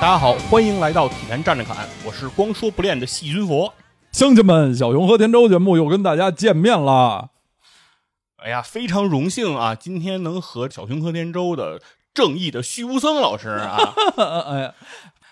大家好，欢迎来到体坛站着侃，我是光说不练的细菌佛。乡亲们，小熊和田周节目又跟大家见面了。哎呀，非常荣幸啊，今天能和小熊和田周的正义的虚无僧老师啊，哎呀，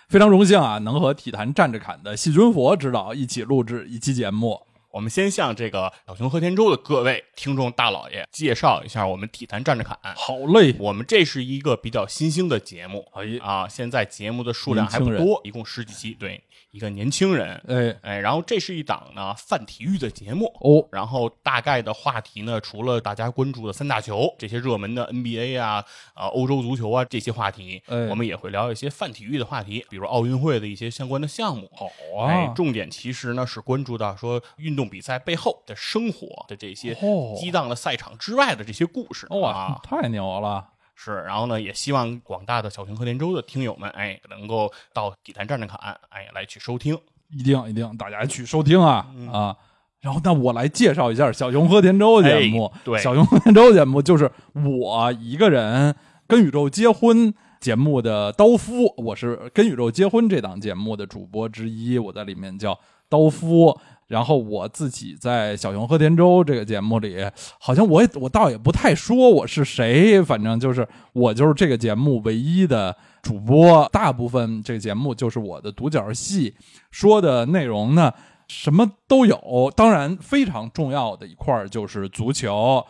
非常荣幸啊，能和体坛站着侃的细菌佛指导一起录制一期节目。我们先向这个小熊和田周的各位听众大老爷介绍一下我们体坛站着侃。好嘞，我们这是一个比较新兴的节目，哎啊，现在节目的数量还不多，一共十几期。对，一个年轻人，哎哎，然后这是一档呢泛体育的节目。哦，然后大概的话题呢，除了大家关注的三大球这些热门的 NBA 啊、啊欧洲足球啊这些话题，哎我们也会聊一些泛体育的话题，比如奥运会的一些相关的项目。好哎啊，，重点其实呢是关注到说运动比赛背后的生活的这些哦激荡的赛场之外的这些故事哇啊，，太牛了！是，然后呢，也希望广大的小熊和田州的听友们，哎，能够到底坛站站侃，哎，来去收听。一定一定，大家去收听啊、嗯啊！然后，那我来介绍一下小熊和田周节目。哎对小熊和田周节目就是我一个人跟宇宙结婚节目的刀夫，我是跟宇宙结婚这档节目的主播之一，我在里面叫刀夫。然后我自己在小熊和田周这个节目里，好像我也我倒也不太说我是谁，反正就是我就是这个节目唯一的主播，大部分这个节目就是我的独角戏，说的内容呢什么都有，当然非常重要的一块儿就是足球。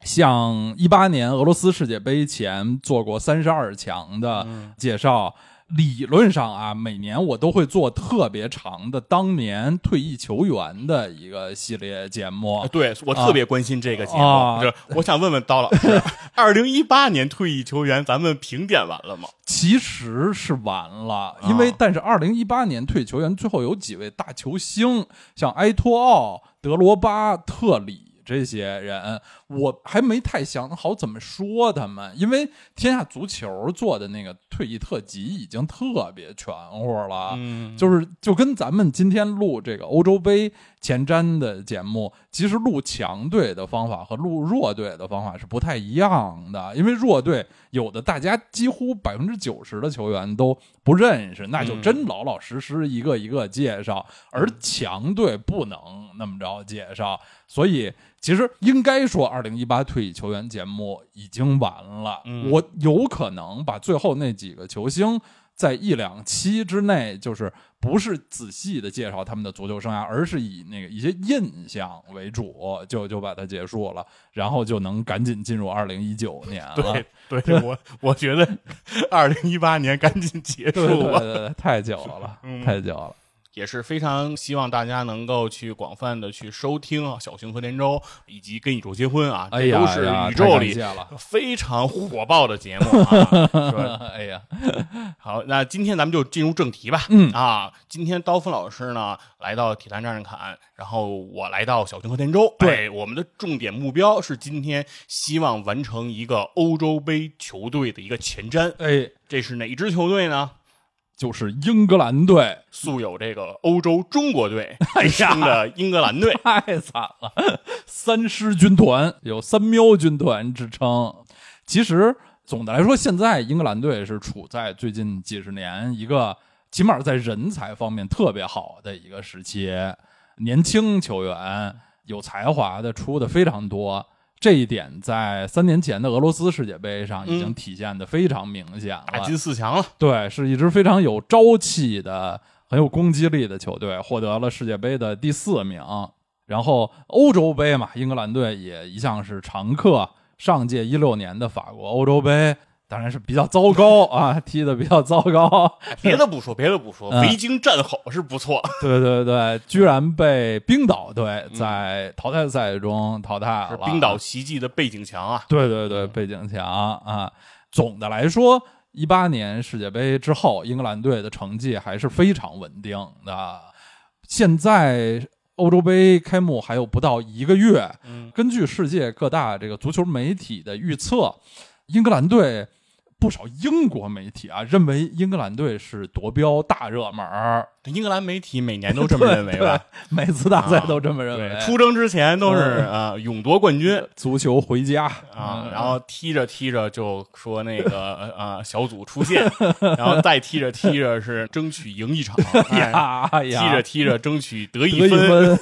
像一八年俄罗斯世界杯前做过三十二强的介绍，理论上啊，每年我都会做特别长的当年退役球员的一个系列节目哎。对我特别关心这个节目，啊就是我想问问刀老师，二零一八年退役球员咱们评点完了吗？其实是完了，因为但是二零一八年退役球员最后有几位大球星，像埃托奥、德罗巴、特里这些人，我还没太想好怎么说他们，因为天下足球做的那个退役特辑已经特别全乎了。嗯，就是就跟咱们今天录这个欧洲杯前瞻的节目，其实录强队的方法和录弱队的方法是不太一样的。因为弱队有的大家几乎百分之九十的球员都不认识，那就真老老实实一个一个介绍；而强队不能那么着介绍，所以其实应该说，二零一八退役球员节目已经完了。嗯我有可能把最后那几个球星。在一两期之内，就是不是仔细的介绍他们的足球生涯，而是以那个一些印象为主，就就把它结束了，然后就能赶紧进入二零一九年了。对对，我我觉得二零一八年赶紧结束吧。对对，太久了，嗯太久了。也是非常希望大家能够去广泛的去收听啊，小熊和田周以及跟宇宙结婚啊，这都是宇宙里非常火爆的节目啊。哎呀，好，那今天咱们就进入正题吧。嗯啊，今天刀锋老师呢来到体坛战士侃，然后我来到小熊和田周。对哎我们的重点目标是今天希望完成一个欧洲杯球队的一个前瞻。哎，这是哪支球队呢？就是英格兰队，素有这个欧洲中国队 称的英格兰队。太惨了，三狮军团有三喵军团之称。其实总的来说，现在英格兰队是处在最近几十年一个起码在人才方面特别好的一个时期，年轻球员有才华的出的非常多。这一点在三年前的俄罗斯世界杯上已经嗯体现的非常明显了。打进四强了，对，是一支非常有朝气的、很有攻击力的球队，获得了世界杯的第四名。然后欧洲杯嘛，英格兰队也一向是常客。上届一六年的法国欧洲杯当然是比较糟糕啊，踢的比较糟糕。别的不说，别的不说，嗯维京战吼是不错。对对对，居然被冰岛队在淘汰赛中淘汰了。是冰岛奇迹的背景墙啊！对对对，背景墙啊。总的来说，一八年世界杯之后，英格兰队的成绩还是非常稳定的。现在欧洲杯开幕还有不到一个月，嗯，根据世界各大这个足球媒体的预测，英格兰队。不少英国媒体啊，认为英格兰队是夺标大热门儿。英格兰媒体每年都这么认为吧？每次大赛都这么认为。出征之前都是啊，勇夺冠军，足球回家啊，然后踢着踢着就说那个 啊，小组出线，然后再踢着踢着是争取赢一场，呀踢着踢着争取得一分，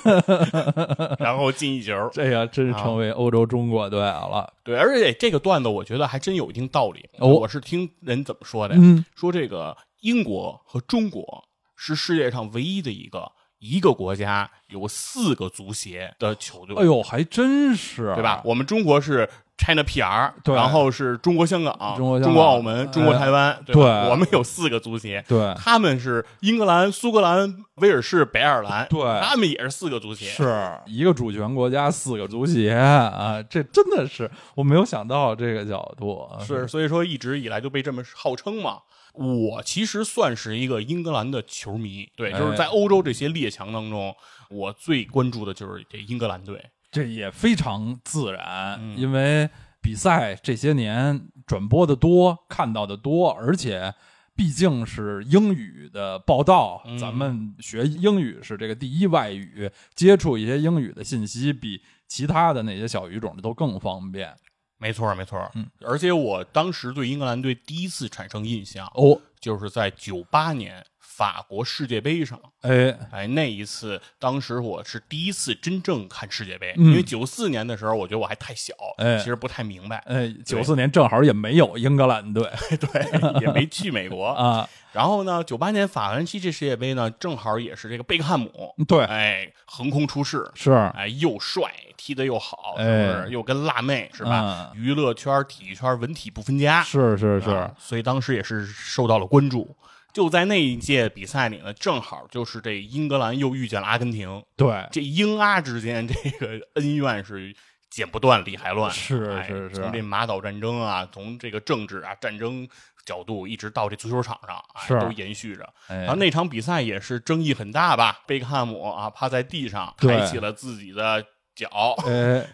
然后进一球。这呀，真是成为欧洲中国队了。对，而且这个段子我觉得还真有一定道理。我是听人怎么说的，说这个英国和中国。是世界上唯一的一个一个国家有四个足协的球队。哎呦，还真是，对吧？我们中国是 China PR，对，然后是中国香港、中国中国澳门、中国台湾，对，我们有四个足协。对，他们是英格兰、苏格兰、威尔士、北爱尔兰，对，他们也是四个足协，是一个主权国家四个足协啊！这真的是我没有想到这个角度，是所以说一直以来就被这么号称嘛。我其实算是一个英格兰的球迷，对，就是在欧洲这些列强当中，我最关注的就是这英格兰队。这也非常自然，因为比赛这些年转播的多，看到的多，而且毕竟是英语的报道，咱们学英语是这个第一外语，接触一些英语的信息，比其他的那些小语种的都更方便。没错，没错，嗯，而且我当时对英格兰队第一次产生印象哦，就是在九八年法国世界杯上，哎。哎，那一次，当时我是第一次真正看世界杯，因为九四年的时候，我觉得我还太小，哎，其实不太明白，哎，九四年正好也没有英格兰队，对，也没去美国。啊。然后呢，九八年法兰西这世界杯呢，正好也是这个贝克汉姆，对，哎，横空出世，是，哎，又帅，踢得又好，是不是？又跟辣妹是吧？娱乐圈、体育圈文体不分家，是是是，所以当时也是受到了关注。就在那一届比赛里呢，正好就是这英格兰又遇见了阿根廷，对，这英阿之间这个恩怨是剪不断理还乱，是是是，从这马岛战争啊，从这个政治啊战争。角度一直到这足球场上，是都延续着。然后那场比赛也是争议很大吧？贝克汉姆啊，趴在地上，抬起了自己的。脚，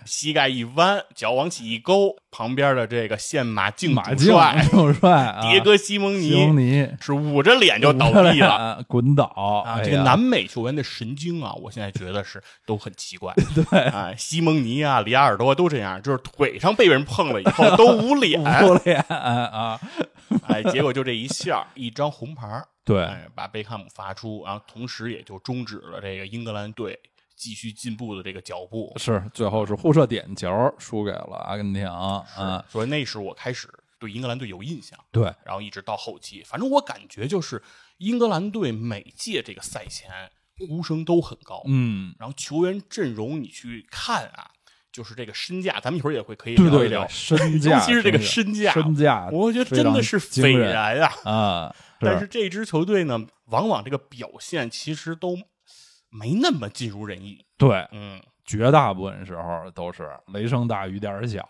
膝盖一弯，脚往起一勾，旁边的这个现马竞马竞帅，竞帅，迭戈西蒙尼，西蒙尼是捂着脸就倒地了，滚倒啊！这个南美球员的神经啊，我现在觉得是都很奇怪。对啊，西蒙尼啊，里亚尔多都这样，就是腿上被人碰了以后都捂脸，捂脸啊！哎，结果就这一下，一张红牌，对，把贝克汉姆罚出，然后同时也就终止了这个英格兰队。继续进步的这个脚步是最后是互射点球输给了阿根廷啊，所以那是我开始对英格兰队有印象。对，然后一直到后期，反正我感觉就是英格兰队每届这个赛前呼声都很高，嗯，然后球员阵容你去看啊，就是这个身价，咱们一会儿也会可以聊一聊身 价，尤其是这个身价，身价，我觉得真的是斐然啊啊！但是这支球队呢，往往这个表现其实都。没那么尽如人意，对，嗯，绝大部分时候都是雷声大雨点小。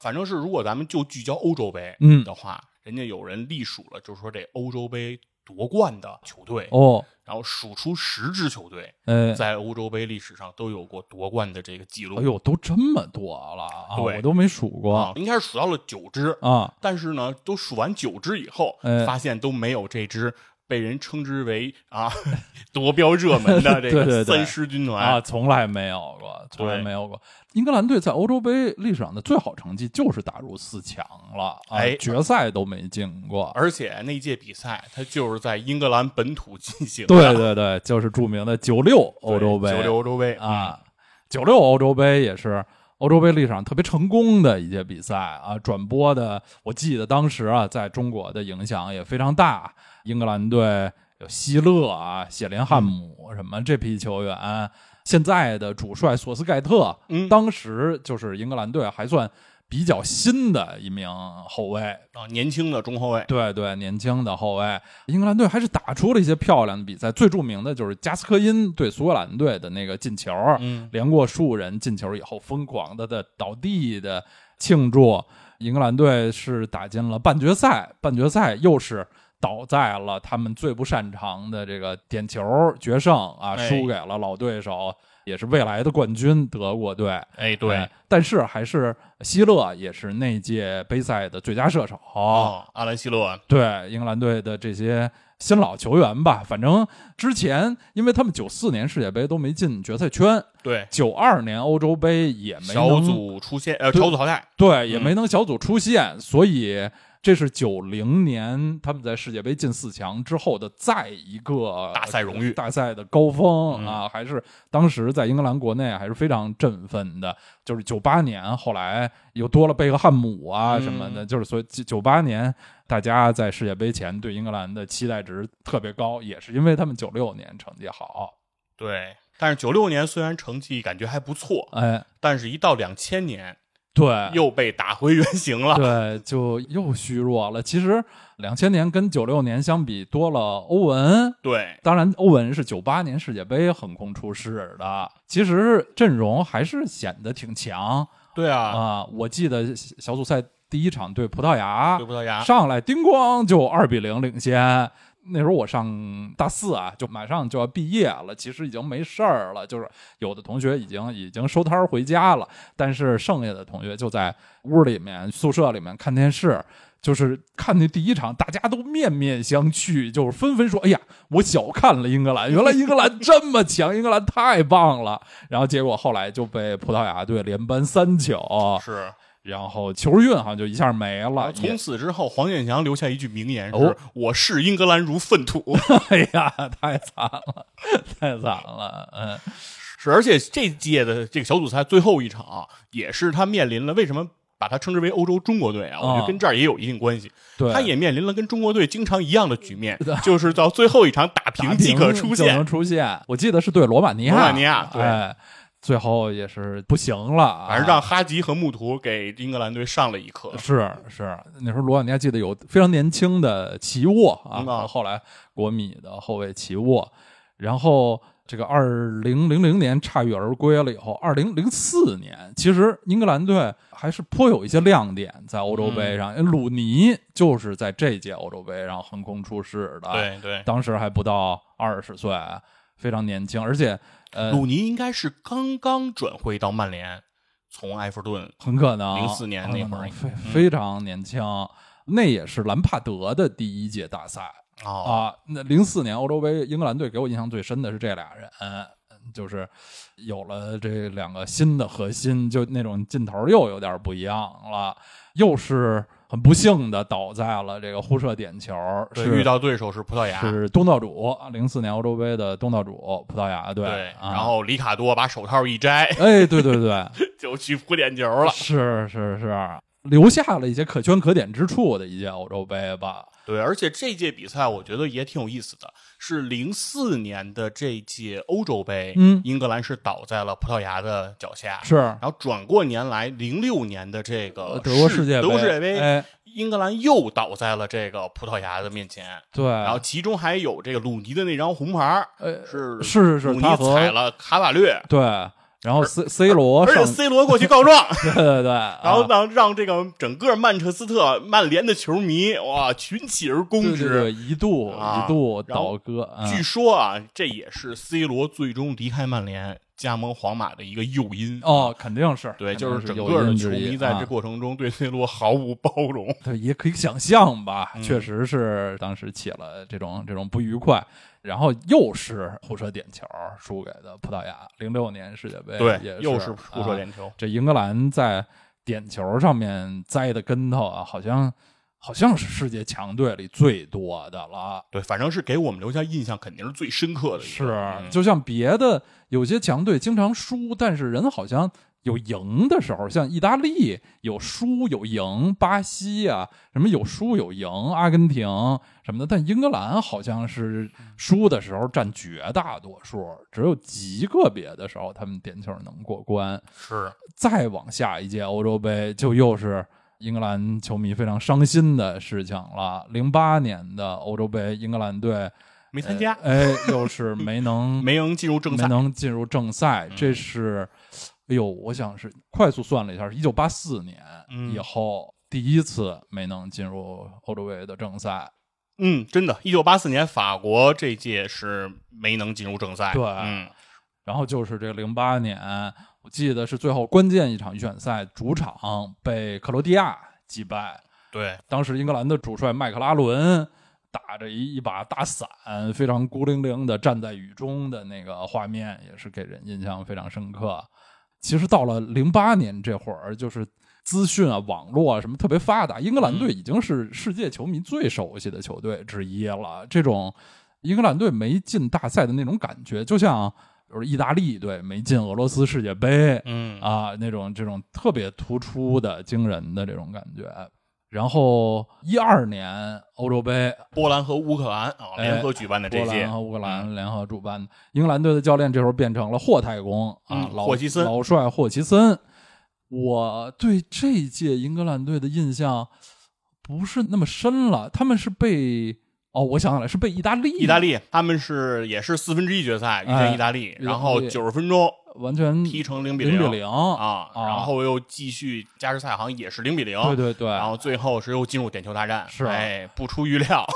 反正是如果咱们就聚焦欧洲杯嗯的话，人家有人隶数了，就是说这欧洲杯夺冠的球队哦，然后数出十支球队，呃，在欧洲杯历史上都有过夺冠的这个记录。哎呦，都这么多了啊！对，我都没数过，应该是数到了九支啊。但是呢，都数完九支以后，发现都没有这支。被人称之为啊夺标热门的这个 三狮军团啊，从来没有过，从来没有过。英格兰队在欧洲杯历史上的最好成绩就是打入四强了，哎，决赛都没进过。而且那届比赛，它就是在英格兰本土进行的。对对对，就是著名的九六欧洲杯。九六欧洲杯啊，九六欧洲杯也是欧洲杯历史上特别成功的一届比赛啊，转播的，我记得当时啊，在中国的影响也非常大。英格兰队有希勒啊、谢林汉姆什么这批球员，现在的主帅索斯盖特，嗯，当时就是英格兰队还算比较新的一名后卫。啊，年轻的中后卫，对对，年轻的后卫，英格兰队还是打出了一些漂亮的比赛，最著名的就是加斯科因对苏格兰队的那个进球，嗯，连过数人进球以后，疯狂的的倒地的庆祝，英格兰队是打进了半决赛，半决赛又是。倒在了他们最不擅长的这个点球决胜啊，哎。输给了老对手，也是未来的冠军德国队。哎，对哎，但是还是希勒也是那届杯赛的最佳射手。哦，阿兰希勒，对英格兰队的这些新老球员吧，反正之前因为他们九四年世界杯都没进决赛圈，对，九二年欧洲杯也没小组出现，呃，小组淘汰，对，也嗯没能小组出线，所以这是九零年他们在世界杯进四强之后的再一个大赛荣誉大赛的高峰、嗯啊，还是当时在英格兰国内还是非常振奋的。就是九八年后来又多了贝克汉姆啊嗯什么的，就是所以九八年大家在世界杯前对英格兰的期待值特别高，也是因为他们九六年成绩好，对。但是九六年虽然成绩感觉还不错，哎，但是一到两千年对，又被打回原形了。对，就又虚弱了。其实两千年跟九六年相比，多了欧文。对，当然，欧文是九八年世界杯横空出世的，其实阵容还是显得挺强对啊，啊、我记得小组赛第一场对葡萄牙对，葡萄牙，上来叮咣就二比零领先。那时候我上大四啊，就马上就要毕业了，其实已经没事儿了，就是有的同学已经已经收摊儿回家了，但是剩下的同学就在屋里面宿舍里面看电视。就是看那第一场，大家都面面相觑，就是纷纷说：“哎呀，我小看了英格兰，原来英格兰这么强，英格兰太棒了。”然后结果后来就被葡萄牙队连扳三球，是。然后球运好像就一下没了。从此之后，黄健翔留下一句名言是：“哦我视英格兰如粪土。哎呀，太惨了，太惨了，嗯，”是，而且这届的这个小组赛最后一场，也是他面临了为什么把它称之为欧洲中国队啊？我觉啊得跟这儿也有一定关系。对，他也面临了跟中国队经常一样的局面，就是到最后一场打打平即可出现。出现。我记得是对罗马尼亚，罗马尼亚对哎，最后也是不行了啊，反正让哈吉和穆图给英格兰队上了一课。是是，那时候罗马尼亚记得有非常年轻的齐沃啊，嗯啊。后来国米的后卫齐沃，然后这个二零零零年铩羽而归了以后，二零零四年其实英格兰队还是颇有一些亮点在欧洲杯上，鲁尼就是在这届欧洲杯上横空出世的，，对对，当时还不到二十岁，非常年轻，而且呃，鲁尼应该是刚刚转会到曼联，从埃弗顿。很可能零四年那会儿非嗯非常年轻，那也是兰帕德的第一届大赛哦，啊。那零四年欧洲杯，英格兰队给我印象最深的是这俩人，嗯就是有了这两个新的核心，就那种劲头又有点不一样了，又是很不幸的倒在了这个互射点球，对，是遇到对手是葡萄牙。是东道主，零四年欧洲杯的东道主葡萄牙队，对，啊然后里卡多把手套一摘，哎，对对对。就去扑点球了。是是是，留下了一些可圈可点之处的一届欧洲杯吧。对，而且这届比赛我觉得也挺有意思的，是零四年的这届欧洲杯，嗯。英格兰是倒在了葡萄牙的脚下，是。然后转过年来，零六年的这个呃德国世界杯，德国世界杯，哎，英格兰又倒在了这个葡萄牙的面前，对，然后其中还有这个鲁尼的那张红牌，呃是是是鲁尼他踩了卡瓦略，对，然后 C C 罗而且上，C 罗过去告状，对 对对，然后啊让让这个整个曼彻斯特曼联的球迷哇群起而攻之。对对对，一度啊一度倒戈，啊据说啊，这也是 C 罗最终离开曼联加盟皇马的一个诱因。哦，，肯定是，对，就是整个的球迷在这啊过程中对 C 罗毫无包容。对，也可以想象吧，嗯确实是当时起了这种这种不愉快，然后又是互射点球输给的葡萄牙，零六年世界杯对也，又是互射啊点球。这英格兰在点球上面栽的跟头啊，好像好像是世界强队里最多的了。对，反正是给我们留下印象肯定是最深刻的。是，嗯就像别的有些强队经常输，但是人好像有赢的时候，像意大利有输有赢，巴西啊什么有输有赢，阿根廷什么的，但英格兰好像是输的时候占绝大多数，只有极个别的时候他们点球能过关。是再往下一届欧洲杯，就又是英格兰球迷非常伤心的事情了。零八年的欧洲杯，英格兰队没参加，哎，又是没能 没能进入正赛没。能进入正赛，嗯这是，哎呦，我想是快速算了一下，是一九八四年嗯以后第一次没能进入欧洲杯的正赛。嗯，真的，一九八四年法国这届是没能进入正赛。对嗯，然后就是这零八年，我记得是最后关键一场预选赛，主场被克罗地亚击败。对，当时英格兰的主帅麦克拉伦打着一一把大伞，非常孤零零的站在雨中的那个画面，也是给人印象非常深刻。其实到了零八年这会儿，就是资讯啊、网络啊什么特别发达，英格兰队已经是世界球迷最熟悉的球队之一了。这种英格兰队没进大赛的那种感觉，就像比如意大利队没进俄罗斯世界杯，嗯啊，那种这种特别突出的、惊人的这种感觉。然后一二年欧洲杯，波兰和乌克兰啊哎联合举办的这届波兰，和乌克兰联合主办的，英格兰队的教练这时候变成了霍太公啊，嗯老霍奇森老帅霍奇森。我对这届英格兰队的印象不是那么深了，他们是被哦，我想起来是被意大利，意大利他们是也是四分之一决赛遇哎见意大利，意大利然后九十分钟完全踢成零比零比零零啊，啊。然后又继续加时赛，好像也是零比零。对对对，然后最后是又进入点球大战，是哎，不出预料，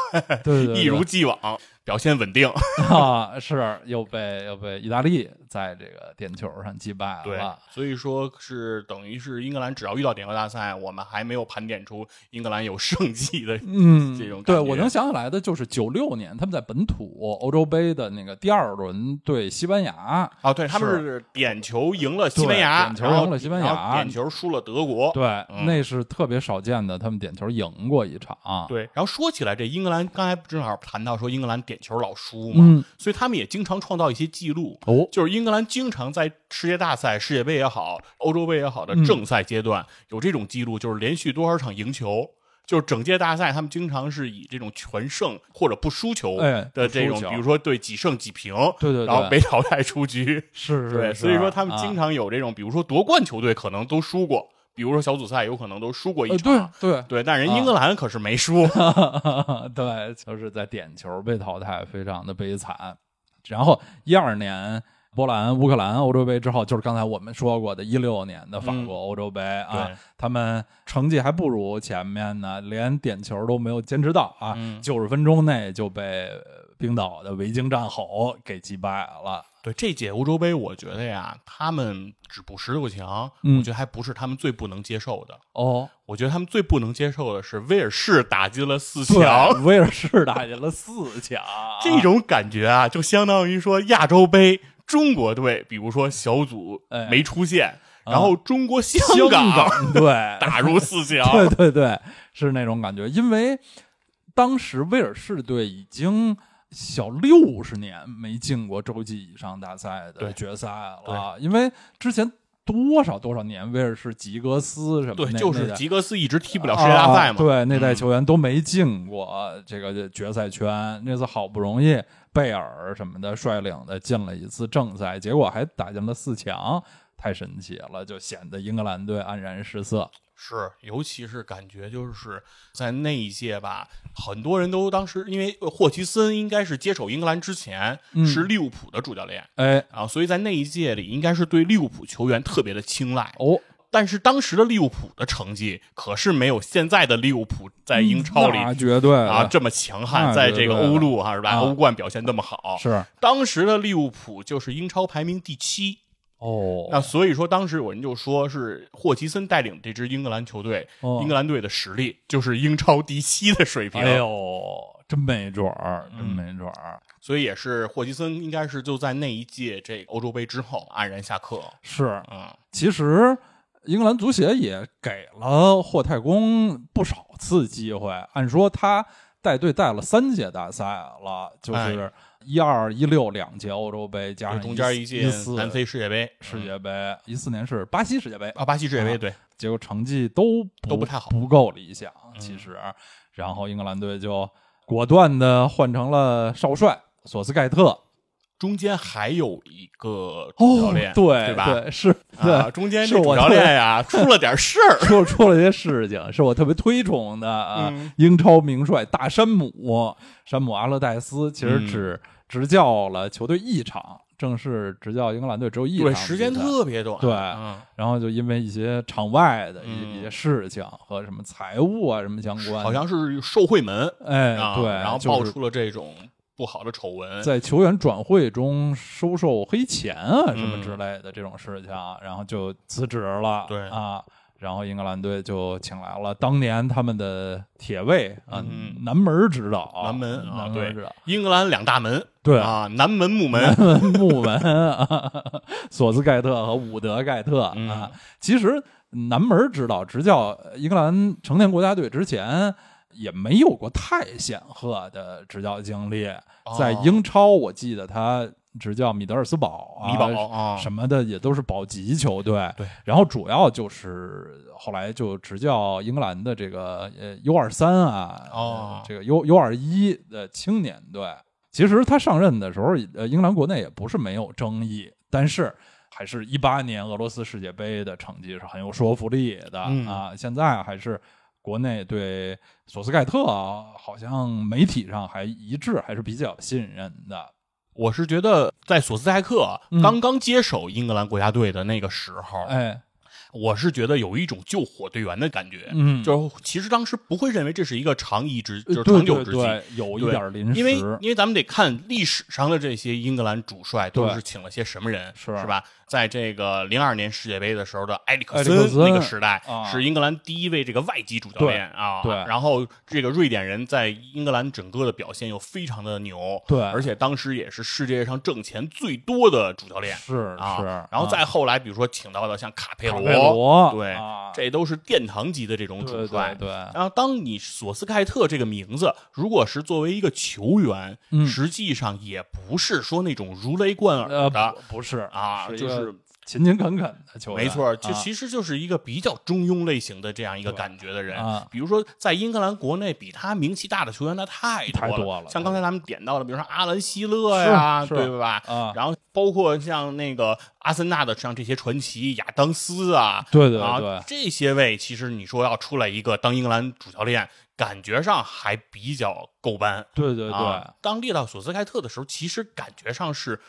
对对对。一如既往，表现稳定。啊，是又被又被意大利在这个点球上击败对了。，所以说是等于是英格兰只要遇到点球大赛，我们还没有盘点出英格兰有胜绩的。嗯，这种对我能想起来的就是九六年他们在本土欧洲杯的那个第二轮对西班牙，啊，对，他们是点球赢了西班牙，点球赢了西班牙点球输了德国。对，嗯那是特别少见的，他们点球赢过一场。对，然后说起来，这英格兰刚才正好谈到说英格兰点球老输嘛，嗯，所以他们也经常创造一些记录。哦，就是英格兰经常在世界大赛、世界杯也好、欧洲杯也好的嗯正赛阶段、有这种记录，就是连续多少场赢球。就是整届大赛，他们经常是以这种全胜或者不输球哎的这种，比如说对几胜几平，对对对然后被淘汰出局。是是，对，所以说他们啊经常有这种，比如说夺冠球队可能都输过，比如说小组赛有可能都输过一呃场。对对对，但人英格兰可是没输。对，就是在点球被淘汰，非常的悲惨。然后一二年波兰、乌克兰欧洲杯之后，就是刚才我们说过的，一六年的法国欧洲杯、啊对，他们成绩还不如前面呢，连点球都没有坚持到啊，嗯九十、分钟内就被冰岛的维京战吼给击败了。对这届欧洲杯，我觉得呀，他们止步十六强，嗯我觉得还不是他们最不能接受的。哦，我觉得他们最不能接受的是威尔士打进了四强，威尔士打进了四强，这种感觉啊，就相当于说亚洲杯中国队，比如说小组哎没出现，啊然后中国香香港港 对打入四 强，对对对，是那种感觉。因为当时威尔士队已经小六十年没进过洲际以上大赛的决赛了，因为之前多少多少年威尔士、吉格斯什么对，就是吉格斯一直踢不了世界大赛嘛。啊对，那代嗯球员都没进过这个决赛圈。那次好不容易贝尔什么的率领的进了一次正赛，结果还打进了四强，太神奇了，就显得英格兰队黯然失色。是，尤其是感觉就是在那一届吧，很多人都当时因为霍奇森应该是接手英格兰之前、嗯是利物浦的主教练哎，啊，所以在那一届里应该是对利物浦球员特别的青睐。哦，但是当时的利物浦的成绩可是没有现在的利物浦在英超里、那绝对啊这么强悍，在这个欧陆哈是吧？啊欧冠表现这么好，是当时的利物浦就是英超排名第七。哦，那所以说，当时有人就说是霍奇森带领这支英格兰球队，哦英格兰队的实力就是英超第七的水平。哎呦，真没准儿，真嗯没准儿。所以也是霍奇森应该是就在那一届这个欧洲杯之后黯然下课。是，嗯，其实英格兰足协也给了霍太公不少次机会。按说他带队带了三届大赛了，就是一二一六两届欧洲杯，加上中间一届南非世界杯、世界杯，一四年是巴西世界杯，啊，巴西世界杯，啊对，结果成绩都都不太好不够理想。嗯其实，然后英格兰队就果断的换成了少帅索斯盖特。中间还有一个主教哦练，，对对吧？对是，对，啊，中间是这主教练呀 出了点事儿。出出了些事情，是我特别推崇的啊，嗯英超名帅大山姆山姆阿勒戴斯，其实嗯只执教了球队一场，正式执教英格兰队只有一对，场时间特别短。对嗯，然后就因为一些场外的一些事情和什么财务啊什么相关，好像是受贿门哎啊，对，然后爆出了这种不好的丑闻。在球员转会中收受黑钱啊什么嗯之类的这种事情，然后就辞职了。对啊，然后英格兰队就请来了当年他们的铁卫啊，嗯南门指导，南门啊对南门指导，英格兰两大门，对啊，南门、木门，木门啊，索斯盖特和伍德盖特啊嗯。其实南门指导执教英格兰成年国家队之前。也没有过太显赫的执教经历，哦在英超，我记得他执教米德尔斯堡啊、米堡啊，什么的，也都是保级球队。对，然后主要就是后来就执教英格兰的这个呃 U 二三啊，这个 U U 二一的青年队。其实他上任的时候，呃，英格兰国内也不是没有争议，但是还是一八年俄罗斯世界杯的成绩是很有说服力的、嗯啊。现在还是国内对索斯盖特啊好像媒体上还一致，还是比较信任的。我是觉得在索斯盖克嗯刚刚接手英格兰国家队的那个时候，哎，我是觉得有一种救火队员的感觉。嗯，就是其实当时不会认为这是一个长一之，就是长久之计。有一对点临时，因为因为咱们得看历史上的这些英格兰主帅都是请了些什么人，是是吧？在这个零二年世界杯的时候的埃里克森那个时代，啊是英格兰第一位这个外籍主教练啊。对然后这个瑞典人在英格兰整个的表现又非常的牛，对而且当时也是世界上挣钱最多的主教练。是啊，是，然后再啊后来，比如说请到的像卡佩罗，对，啊这都是殿堂级的这种主帅。对对，然后，当你索斯盖特这个名字，如果是作为一个球员，嗯实际上也不是说那种如雷贯呃耳的、不不是啊，就是勤勤恳恳的球员，没错，就啊其实就是一个比较中庸类型的这样一个感觉的人。啊比如说，在英格兰国内，比他名气大的球员那太多太多了像刚才咱们点到的，比如说阿兰希勒呀，对吧？啊，然后包括像那个阿森纳的像这些传奇亚当斯啊，对对啊对，这些位其实你说要出来一个当英格兰主教练，感觉上还比较够班。对对对啊，当列到索斯盖特的时候，其实感觉上是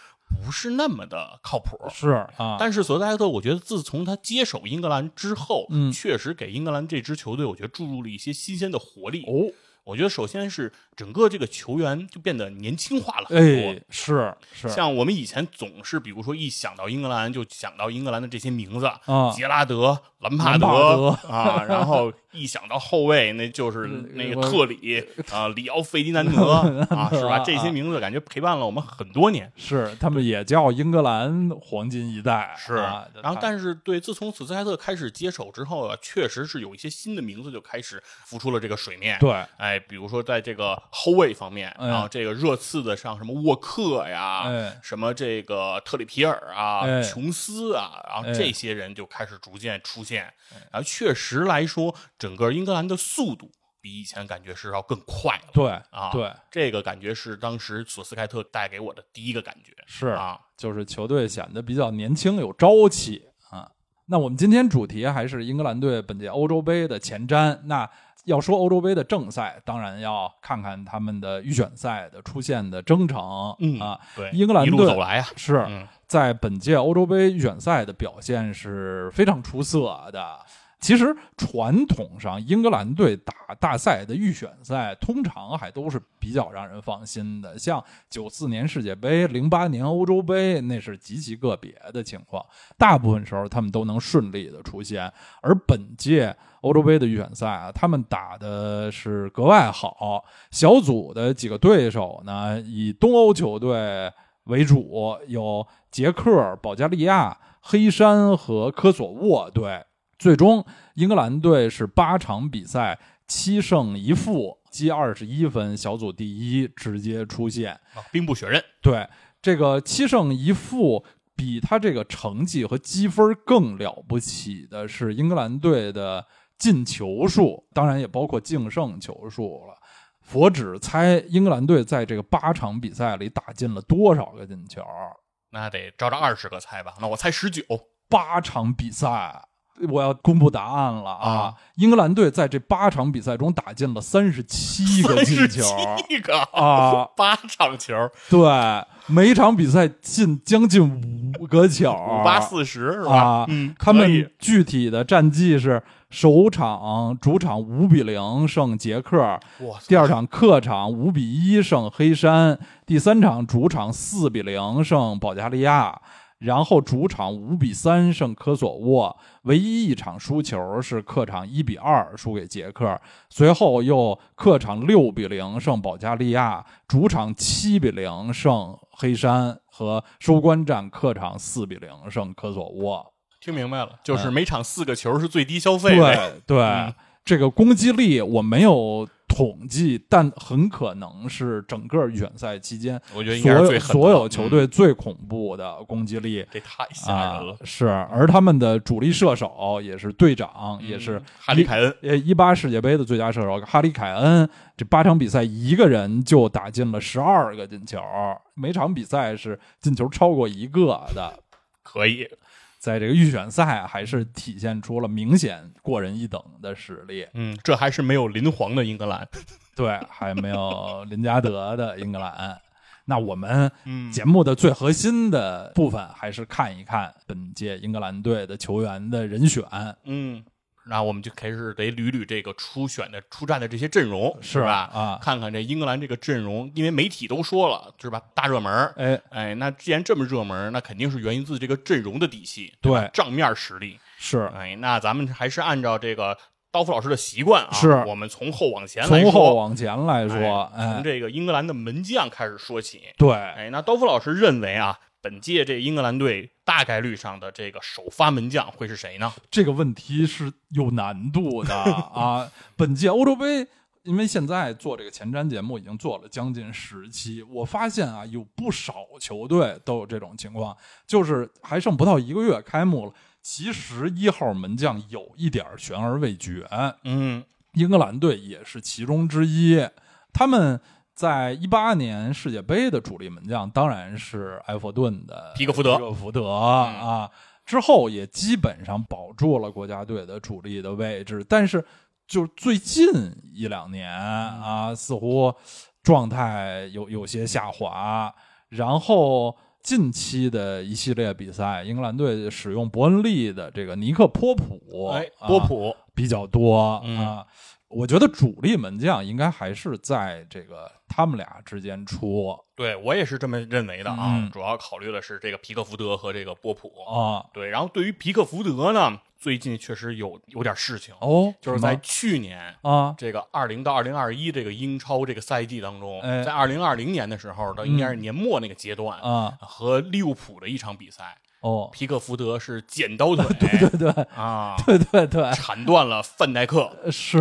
不是那么的靠谱。是啊，但是索斯盖特，我觉得自从他接手英格兰之后，嗯确实给英格兰这支球队，我觉得注入了一些新鲜的活力。哦，我觉得首先是整个这个球员就变得年轻化了很多。哎，是是像我们以前总是，比如说一想到英格兰，就想到英格兰的这些名字，啊，杰拉德、兰帕德啊，然后一想到后卫，那就是那个特里啊、里奥费迪南德 啊，是吧？这些名字感觉陪伴了我们很多年。是他们也叫英格兰黄金一代，是，啊然后但是对，自从索斯盖特开始接手之后啊，确实是有一些新的名字就开始浮出了这个水面。对哎，比如说在这个后卫方面，哎然后这个热刺的像什么沃克呀，哎什么这个特里皮尔啊、哎琼斯啊，然后哎这些人就开始逐渐出现。然后确实来说，整个英格兰的速度比以前感觉是要更快了。对啊，对，这个感觉是当时索斯盖特带给我的第一个感觉。是啊，就是球队显得比较年轻有朝气啊。那我们今天主题还是英格兰队本届欧洲杯的前瞻。那要说欧洲杯的正赛，当然要看看他们的预选赛的出现的征程、嗯啊。对，英格兰一路队走来啊，是嗯在本届欧洲杯预选赛的表现是非常出色的。其实传统上，英格兰队打大赛的预选赛，通常还都是比较让人放心的。像九四年世界杯、零八年欧洲杯，那是极其个别的情况，大部分时候他们都能顺利的出现。而本届欧洲杯的预选赛啊，他们打的是格外好。小组的几个对手呢，以东欧球队为主，有捷克、保加利亚、黑山和科索沃队。最终，英格兰队是八场比赛七胜一负，积二十一分，小组第一，直接出线。啊兵不血刃。对这个七胜一负，比他这个成绩和积分更了不起的是英格兰队的进球数，当然也包括净胜球数了。佛指猜英格兰队在这个八场比赛里打进了多少个进球？那得照着二十个猜吧，那我猜十九。八场比赛，我要公布答案了啊！啊。英格兰队在这八场比赛中打进了三十七个进球七个。啊！八场球，对，每场比赛进将近五个球，五八四十是吧？啊嗯，他们具体的战绩是首场主场五比零胜捷克，哇，第二场客场五比一胜黑山，第三场主场四比零胜保加利亚，然后主场五比三胜科索沃，唯一一场输球是客场一比二输给捷克，随后又客场六比零胜保加利亚，主场七比零胜黑山和收官战客场四比零胜科索沃。听明白了，就是每场四个球是最低消费的。对对、嗯这个攻击力我没有统计，但很可能是整个预选赛期间我觉得应所有该是最所有球嗯。队最恐怖的攻击力。这太吓啊人了，，是，而他们的主力射手也是队长，也是嗯哈利凯恩，呃一八世界杯的最佳射手哈利凯恩，这八场比赛一个人就打进了十二个进球，每场比赛是进球超过一个的，可以，在这个预选赛还是体现出了明显过人一等的实力。嗯，这还是没有林皇的英格兰。对，还没有林加德的英格兰。那我们嗯节目的最核心的部分，还是看一看本届英格兰队的球员的人选。嗯，那我们就开始得捋捋这个初选的出战的这些阵容，是吧？啊看看这英格兰这个阵容，因为媒体都说了，是吧？大热门儿。哎，哎，那既然这么热门，那肯定是源于自这个阵容的底气，对账面实力。是哎，那咱们还是按照这个刀夫老师的习惯啊，是我们从后往前来说，从后往前来说，哎从哎，这个英格兰的门将开始说起。对，哎，那刀夫老师认为啊，本届这英格兰队大概率上的这个首发门将会是谁呢？这个问题是有难度的啊。本届欧洲杯，因为现在做这个前瞻节目已经做了将近十期，我发现啊，有不少球队都有这种情况，就是还剩不到一个月开幕了，其实一号门将有一点悬而未决。嗯，英格兰队也是其中之一。他们在一八年世界杯的主力门将当然是埃弗顿的皮克福德皮克福德啊，之后也基本上保住了国家队的主力的位置，但是就最近一两年啊，似乎状态有有些下滑，然后。近期的一系列比赛，英格兰队使用伯恩利的这个尼克波普，哎，啊波普，比较多、嗯啊。我觉得主力门将应该还是在这个他们俩之间出对我也是这么认为的啊。嗯主要考虑的是这个皮克福德和这个波普。啊。对，然后对于皮克福德呢，最近确实有有点事情，哦，就是在去年。啊，这个二零到二零二一这个英超这个赛季当中，哎在二零二零年的时候，到应该是年末那个阶段，啊和利物浦的一场比赛，哦，皮克福德是剪刀腿，对对对。啊，对对对，铲断了范戴克，是，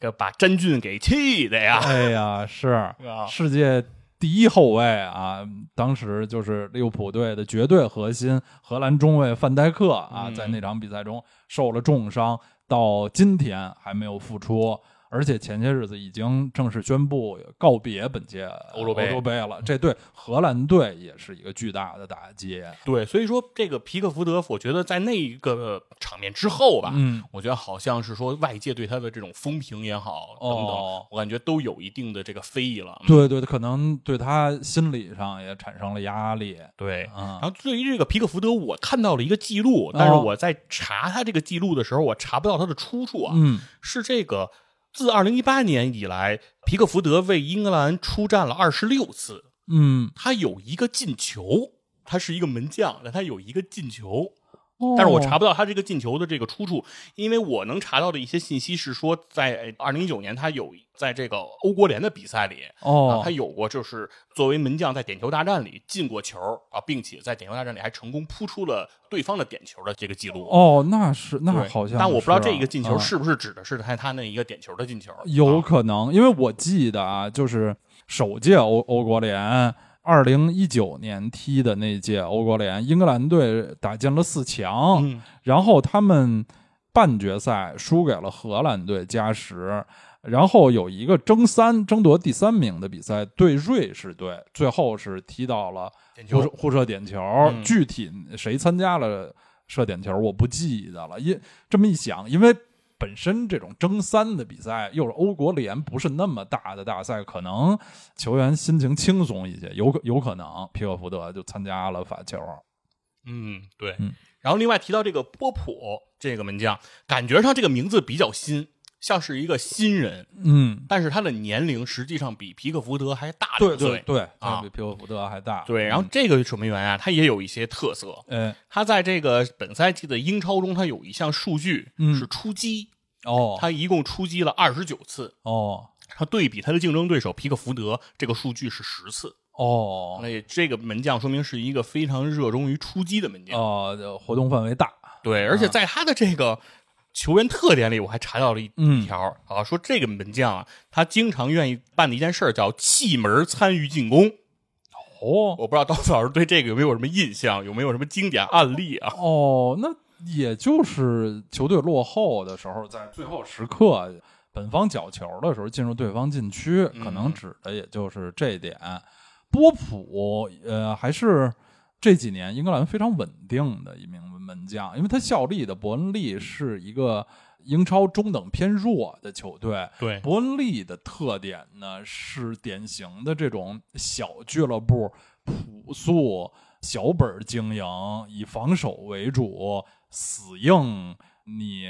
这把詹俊给气的呀！哎呀，是。啊世界第一后卫啊，当时就是利物浦队的绝对核心荷兰中卫范戴克啊，嗯。在那场比赛中受了重伤，到今天还没有复出。而且前些日子已经正式宣布告别本届欧洲杯欧洲杯了，这对荷兰队也是一个巨大的打击。对，所以说这个皮克福德，我觉得在那一个场面之后吧，嗯，我觉得好像是说外界对他的这种风评也好等等，哦我感觉都有一定的这个非议了。嗯对对，可能对他心理上也产生了压力。对。啊然后对于这个皮克福德，我看到了一个记录，但是哦我在查他这个记录的时候，我查不到他的出处啊。嗯，是这个自二零一八年以来，皮克福德为英格兰出战了二十六次，嗯，他有一个进球，他是一个门将，但他有一个进球。哦但是我查不到他这个进球的这个出处，因为我能查到的一些信息是说，在二零一九年他有在这个欧国联的比赛里。啊，哦他，有过就是作为门将在点球大战里进过球啊，并且在点球大战里还成功扑出了对方的点球的这个记录。哦，那是那好像啊，但我不知道这个进球啊是不是指的是他他那一个点球的进球。有啊可能，因为我记得啊，就是首届欧欧国联，二零一九年踢的那届欧国联，英格兰队打进了四强，嗯。然后他们半决赛输给了荷兰队加时，然后有一个争三争夺第三名的比赛对瑞士队，最后是踢到了点球。互射互射点球，嗯。具体谁参加了射点球我不记得了。因这么一想，因为本身这种争三的比赛，又是欧国联不是那么大的大赛，可能球员心情轻松一些，有可有可能皮克福德就参加了法球。嗯，对。嗯然后另外提到这个波普这个门将，感觉上这个名字比较新，像是一个新人，嗯，但是他的年龄实际上比皮克福德还大对两岁。对对，啊比皮克福德还大。对，然后这个守门员啊，他也有一些特色。嗯，他在这个本赛季的英超中，他有一项数据嗯是出击，哦他一共出击了二十九次。哦他对比他的竞争对手皮克福德，这个数据是十次。哦那也这个门将说明是一个非常热衷于出击的门将。哦，活动范围大。对，而且在他的这个球员特点里，我还查到了一条、啊，说这个门将啊，他经常愿意办的一件事叫气门参与进攻。哦我不知道刀子老师对这个有没有什么印象，有没有什么经典案例啊？哦，那也就是球队落后的时候，在最后时刻，本方角球的时候进入对方禁区，嗯可能指的也就是这一点。波普，呃，还是这几年英格兰非常稳定的一名门将，因为他效力的伯恩利是一个英超中等偏弱的球队。对，伯恩利的特点呢是典型的这种小俱乐部，朴素、小本儿经营，以防守为主，死硬，你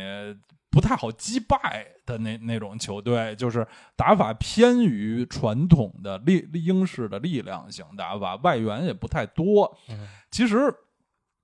不太好击败的那那种球队，就是打法偏于传统的力英式的力量型打法，外援也不太多。嗯其实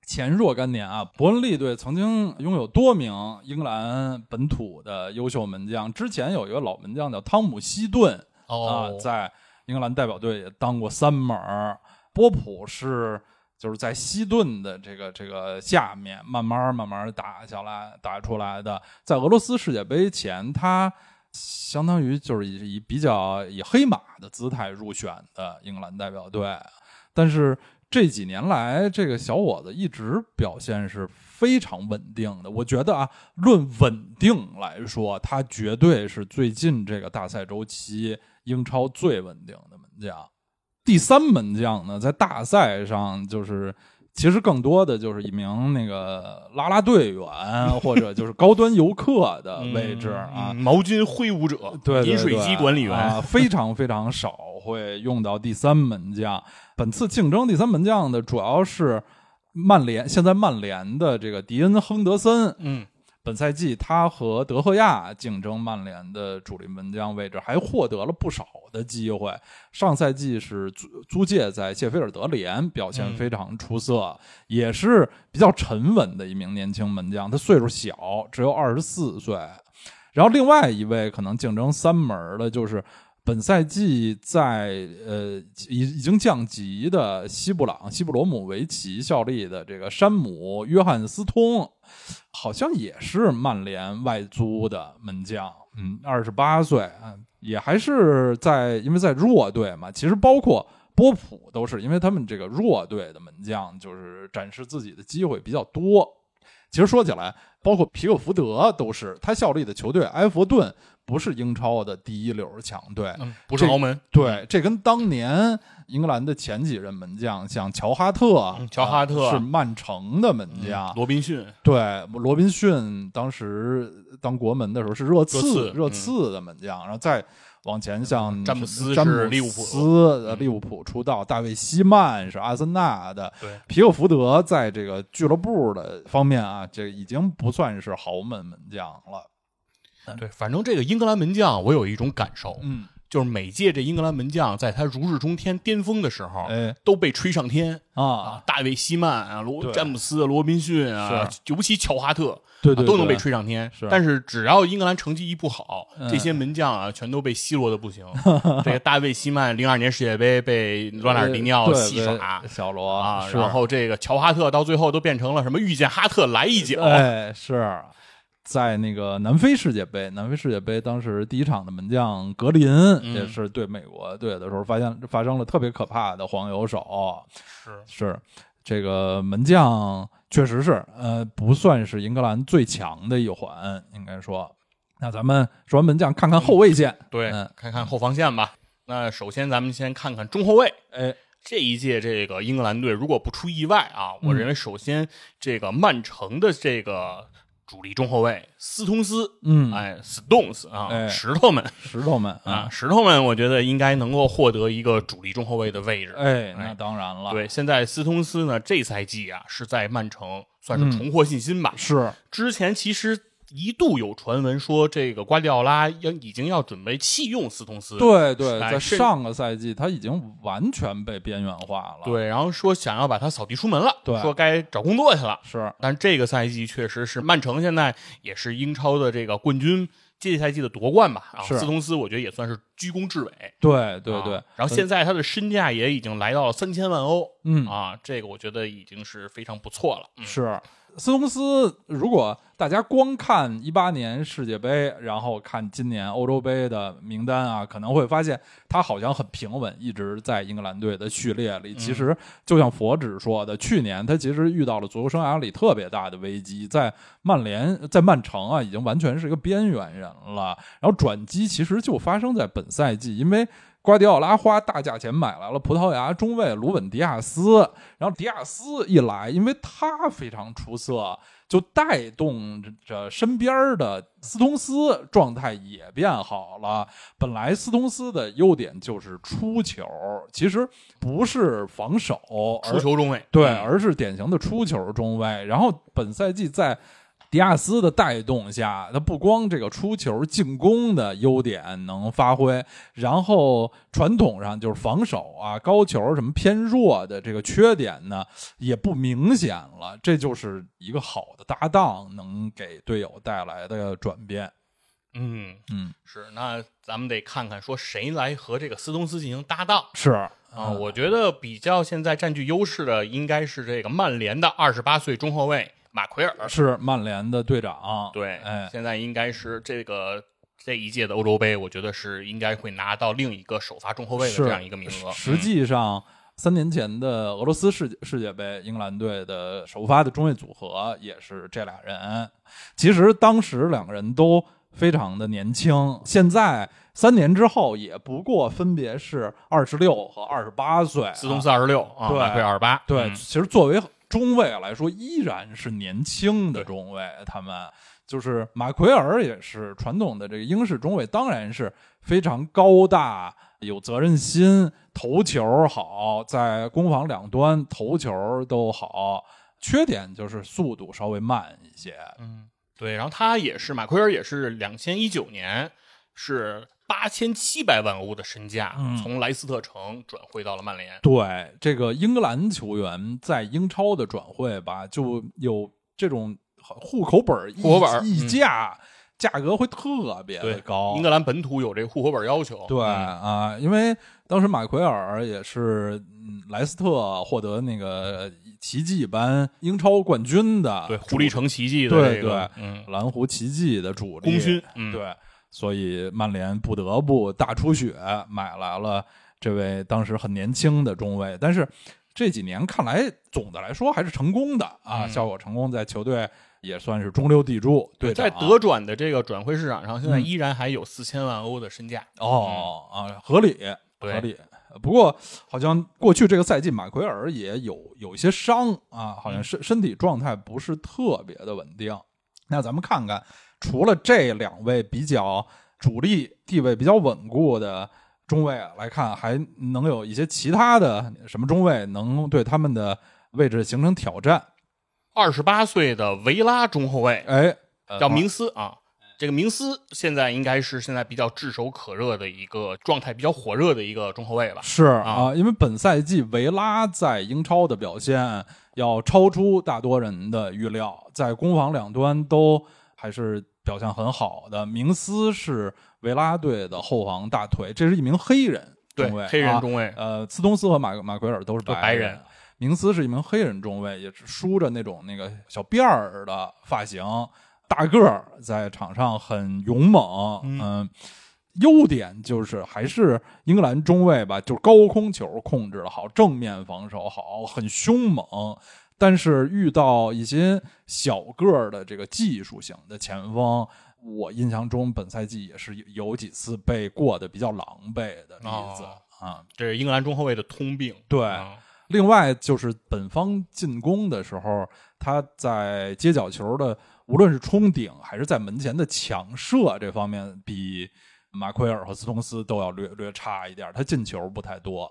前若干年啊，伯恩利队曾经拥有多名英格兰本土的优秀门将。之前有一个老门将叫汤姆希顿啊哦，，在英格兰代表队也当过三门儿。波普是就是在希顿的这个这个下面慢慢慢慢打下来打出来的。在俄罗斯世界杯前，他相当于就是以以比较以黑马的姿态入选的英格兰代表队，但是这几年来，这个小伙子一直表现是非常稳定的。我觉得啊，论稳定来说，他绝对是最近这个大赛周期英超最稳定的门将。第三门将呢，在大赛上就是。其实更多的就是一名那个拉拉队员，或者就是高端游客的位置啊，嗯毛巾挥舞者，对对饮水机管理员，啊，非常非常少会用到第三门将。本次竞争第三门将的主要是曼联，现在曼联的这个迪恩·亨德森。嗯，本赛季他和德赫亚竞争曼联的主力门将位置，还获得了不少的机会。上赛季是租租借在谢菲尔德联，表现非常出色，也是比较沉稳的一名年轻门将。他岁数小，只有二十四岁。然后另外一位可能竞争三门的，就是本赛季在呃已已经降级的西布朗西布罗姆维奇效力的这个山姆约翰斯通，好像也是曼联外租的门将，嗯，二十八岁嗯，也还是在因为在弱队嘛，其实包括。波普都是因为他们这个弱队的门将，就是展示自己的机会比较多。其实说起来，包括皮克福德都是他效力的球队埃弗顿，不是英超的第一流强队。嗯，不是豪门，对，这跟当年英格兰的前几任门将，像乔哈特，嗯乔哈特啊是曼城的门将。罗宾逊，对，罗宾逊当时当国门的时候是热刺热刺的门将，然后再往前像詹姆斯詹姆是利物浦呃利物浦出道，大卫希曼是阿森纳的，对，皮克福德在这个俱乐部的方面啊，这已经不算是豪门门将了。对，反正这个英格兰门将，我有一种感受，嗯，就是每届这英格兰门将在他如日中天巅峰的时候，哎。都被吹上天啊。啊，，大卫希曼啊，罗詹姆斯、罗宾逊啊，尤其乔哈特，对都能被吹上天。是。但是只要英格兰成绩一不好，嗯。这些门将啊，全都被奚落的不行。这个大卫希曼零二年世界杯被罗纳尔迪尼奥戏耍。小罗啊，然后这个乔哈特到最后都变成了什么遇见哈特来一脚，哎是。在那个南非世界杯，南非世界杯当时第一场的门将格林、嗯也是对美国队的时候，发现发生了特别可怕的黄油手，是是这个门将确实是呃不算是英格兰最强的一环，应该说。那咱们说完门将，看看后卫线。对，嗯看看后防线吧。那首先咱们先看看中后卫。哎，这一届这个英格兰队如果不出意外啊，我嗯认为首先这个曼城的这个主力中后卫斯通斯，嗯，哎，Stones 啊，哎石头们石头们啊，，石头们，我觉得应该能够获得一个主力中后卫的位置。哎，那当然了，，对，现在斯通斯呢，这赛季啊是在曼城算嗯是重获信心吧。是，之前其实一度有传闻说，这个瓜迪奥拉要已经要准备弃用斯通斯，对对，在上个赛季他已经完全被边缘化了，，对，然后说想要把他扫地出门了，对。说该找工作去了。是，但这个赛季确实是曼城现在也是英超的这个冠军，这赛季的夺冠吧。啊，是。斯通斯我觉得也算是居功至伟。对对对，啊然后现在他的身价也已经来到了三千万欧，嗯。啊，这个我觉得已经是非常不错了。嗯。是斯通斯，如果大家光看一八年世界杯，然后看今年欧洲杯的名单啊，可能会发现他好像很平稳，一直在英格兰队的序列里。其实就像佛指说的，去年他其实遇到了足球生涯里特别大的危机，在曼联、在曼城啊，已经完全是一个边缘人了。然后转机其实就发生在本赛季，因为。瓜迪奥拉花大价钱买来了葡萄牙中卫鲁本迪亚斯，然后迪亚斯一来，因为他非常出色，就带动着身边的斯通斯状态也变好了。本来斯通斯的优点就是出球，其实不是防守，而出球中卫，对，嗯而是典型的出球中卫。然后本赛季在迪亚斯的带动下，他不光这个出球进攻的优点能发挥，然后传统上就是防守啊、高球什么偏弱的这个缺点呢，也不明显了。这就是一个好的搭档能给队友带来的转变。嗯，嗯，是。那咱们得看看说谁来和这个斯通斯进行搭档。是啊，我觉得比较现在占据优势的应该是这个曼联的二十八岁中后卫马奎尔。是曼联的队长。对，哎，现在应该是这个这一届的欧洲杯，我觉得是应该会拿到另一个首发中后卫的这样一个名额。实际上，三年前的俄罗斯世界世界杯，英格兰队的首发的中卫组合也是这俩人。其实当时两个人都非常的年轻，现在三年之后也不过分别是二十六和二十八岁。斯通斯二十六啊，对马奎尔二十八。对，嗯其实作为中卫来说，依然是年轻的中卫。他们就是马奎尔，也是传统的这个英式中卫，当然是非常高大、有责任心，头球好，在攻防两端头球都好。缺点就是速度稍微慢一些。嗯，对，然后他也是马奎尔，也是两千一九年是八千七百万欧的身价，嗯从莱斯特城转会到了曼联。对这个英格兰球员在英超的转会吧，就有这种户口本儿溢户口本儿溢价，价格会特别的，高。英格兰本土有这个户口本要求。对嗯啊，因为当时马奎尔也是嗯莱斯特获得那个奇迹般英超冠军的，对，狐狸城奇迹的对这个，对嗯，蓝湖奇迹的主力功勋，嗯，对，所以曼联不得不大出血买来了这位当时很年轻的中卫，但是这几年看来总的来说还是成功的啊，嗯效果成功，在球队也算是中流砥柱。队长在德转的这个转会市场上，现在嗯依然还有四千万欧的身价。哦啊，合理合理。不过，好像过去这个赛季，马奎尔也有有一些伤啊，好像身身体状态不是特别的稳定。那咱们看看，除了这两位比较主力、地位比较稳固的中卫来看，还能有一些其他的什么中卫能对他们的位置形成挑战？二十八岁的维拉中后卫哎，呃叫明斯啊，这个明斯现在应该是现在比较炙手可热的一个状态比较火热的一个中后卫吧。是啊啊，因为本赛季维拉在英超的表现要超出大多人的预料，在攻防两端都还是表现很好的。明斯是维拉队的后防大腿，这是一名黑人中卫，，黑人啊中卫，呃，斯通斯和马马奎尔都是都白白人明斯是一名黑人中卫，也是梳着那种那个小辫儿的发型，大个儿，在场上很勇猛。嗯嗯，优点就是还是英格兰中卫吧，就是高空球控制的好，正面防守好，很凶猛。但是遇到一些小个儿的这个技术型的前锋，我印象中本赛季也是有有几次被过得比较狼狈的例子、哦啊。这是英格兰中后卫的通病。对啊另外就是本方进攻的时候，他在接角球的无论是冲顶还是在门前的抢射这方面，比马奎尔和斯通斯都要略略差一点。他进球不太多，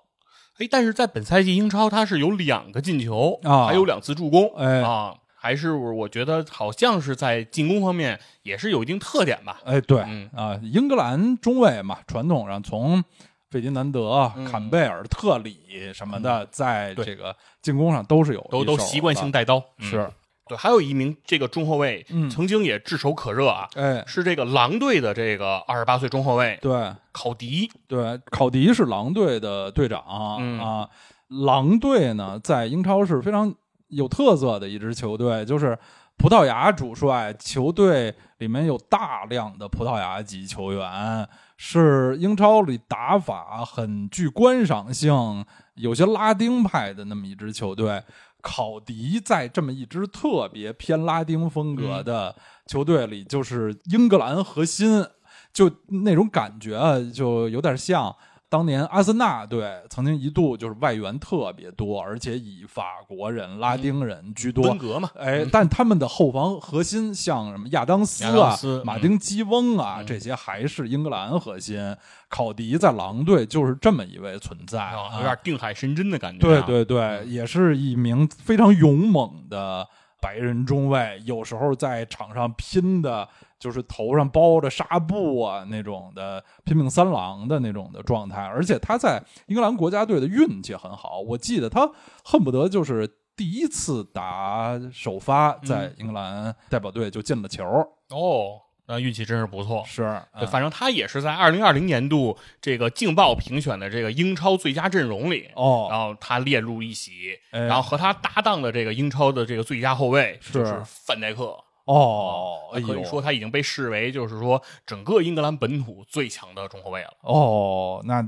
哎，但是在本赛季英超，他是有两个进球啊还有两次助攻，哎啊，还是我觉得好像是在进攻方面也是有一定特点吧。哎，对、嗯啊，英格兰中卫嘛，传统上从费迪南德、嗯坎贝尔、特里什么的，在这个进攻上都是有都都习惯性带刀，嗯是，对，还有一名这个中后卫，嗯曾经也炙手可热啊，哎，是这个狼队的这个二十八岁中后卫对考迪，对，考迪是狼队的队长、嗯啊。狼队呢，在英超是非常有特色的一支球队，就是葡萄牙主帅，球队里面有大量的葡萄牙籍球员，是英超里打法很具观赏性，有些拉丁派的那么一支球队。考迪在这么一支特别偏拉丁风格的球队里，就是英格兰核心，就那种感觉啊，就有点像当年阿森纳队曾经一度就是外援特别多，而且以法国人、拉丁人居多。温格嘛，哎，但他们的后防核心像什么亚当斯啊、斯马丁基翁啊，嗯这些还是英格兰核心。考迪在狼队就是这么一位存在，有点定海神针的感觉、对啊。对对，也是一名非常勇猛的白人中卫，有时候在场上拼的，就是头上包着纱布啊那种的拼命三郎的那种的状态。而且他在英格兰国家队的运气很好，我记得他恨不得就是第一次打首发，在英格兰代表队就进了球。哦，那运气真是不错。是，嗯反正他也是在二零二零年度这个劲爆评选的这个英超最佳阵容里，哦，然后他列入一席，哎然后和他搭档的这个英超的这个最佳后卫是就是范戴克。哦，可以说他已经被视为就是说整个英格兰本土最强的中后卫了。哦，那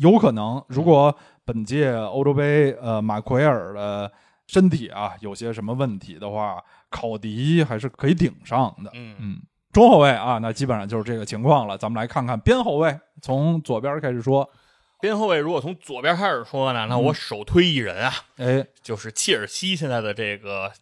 有可能，如果本届欧洲杯，呃，马奎尔的身体啊有些什么问题的话，考迪还是可以顶上的。嗯嗯，中后卫啊，那基本上就是这个情况了。咱们来看看边后卫，从左边开始说。边后卫如果从左边开始说呢，那嗯我首推一人啊，哎，就是切尔西现在的这个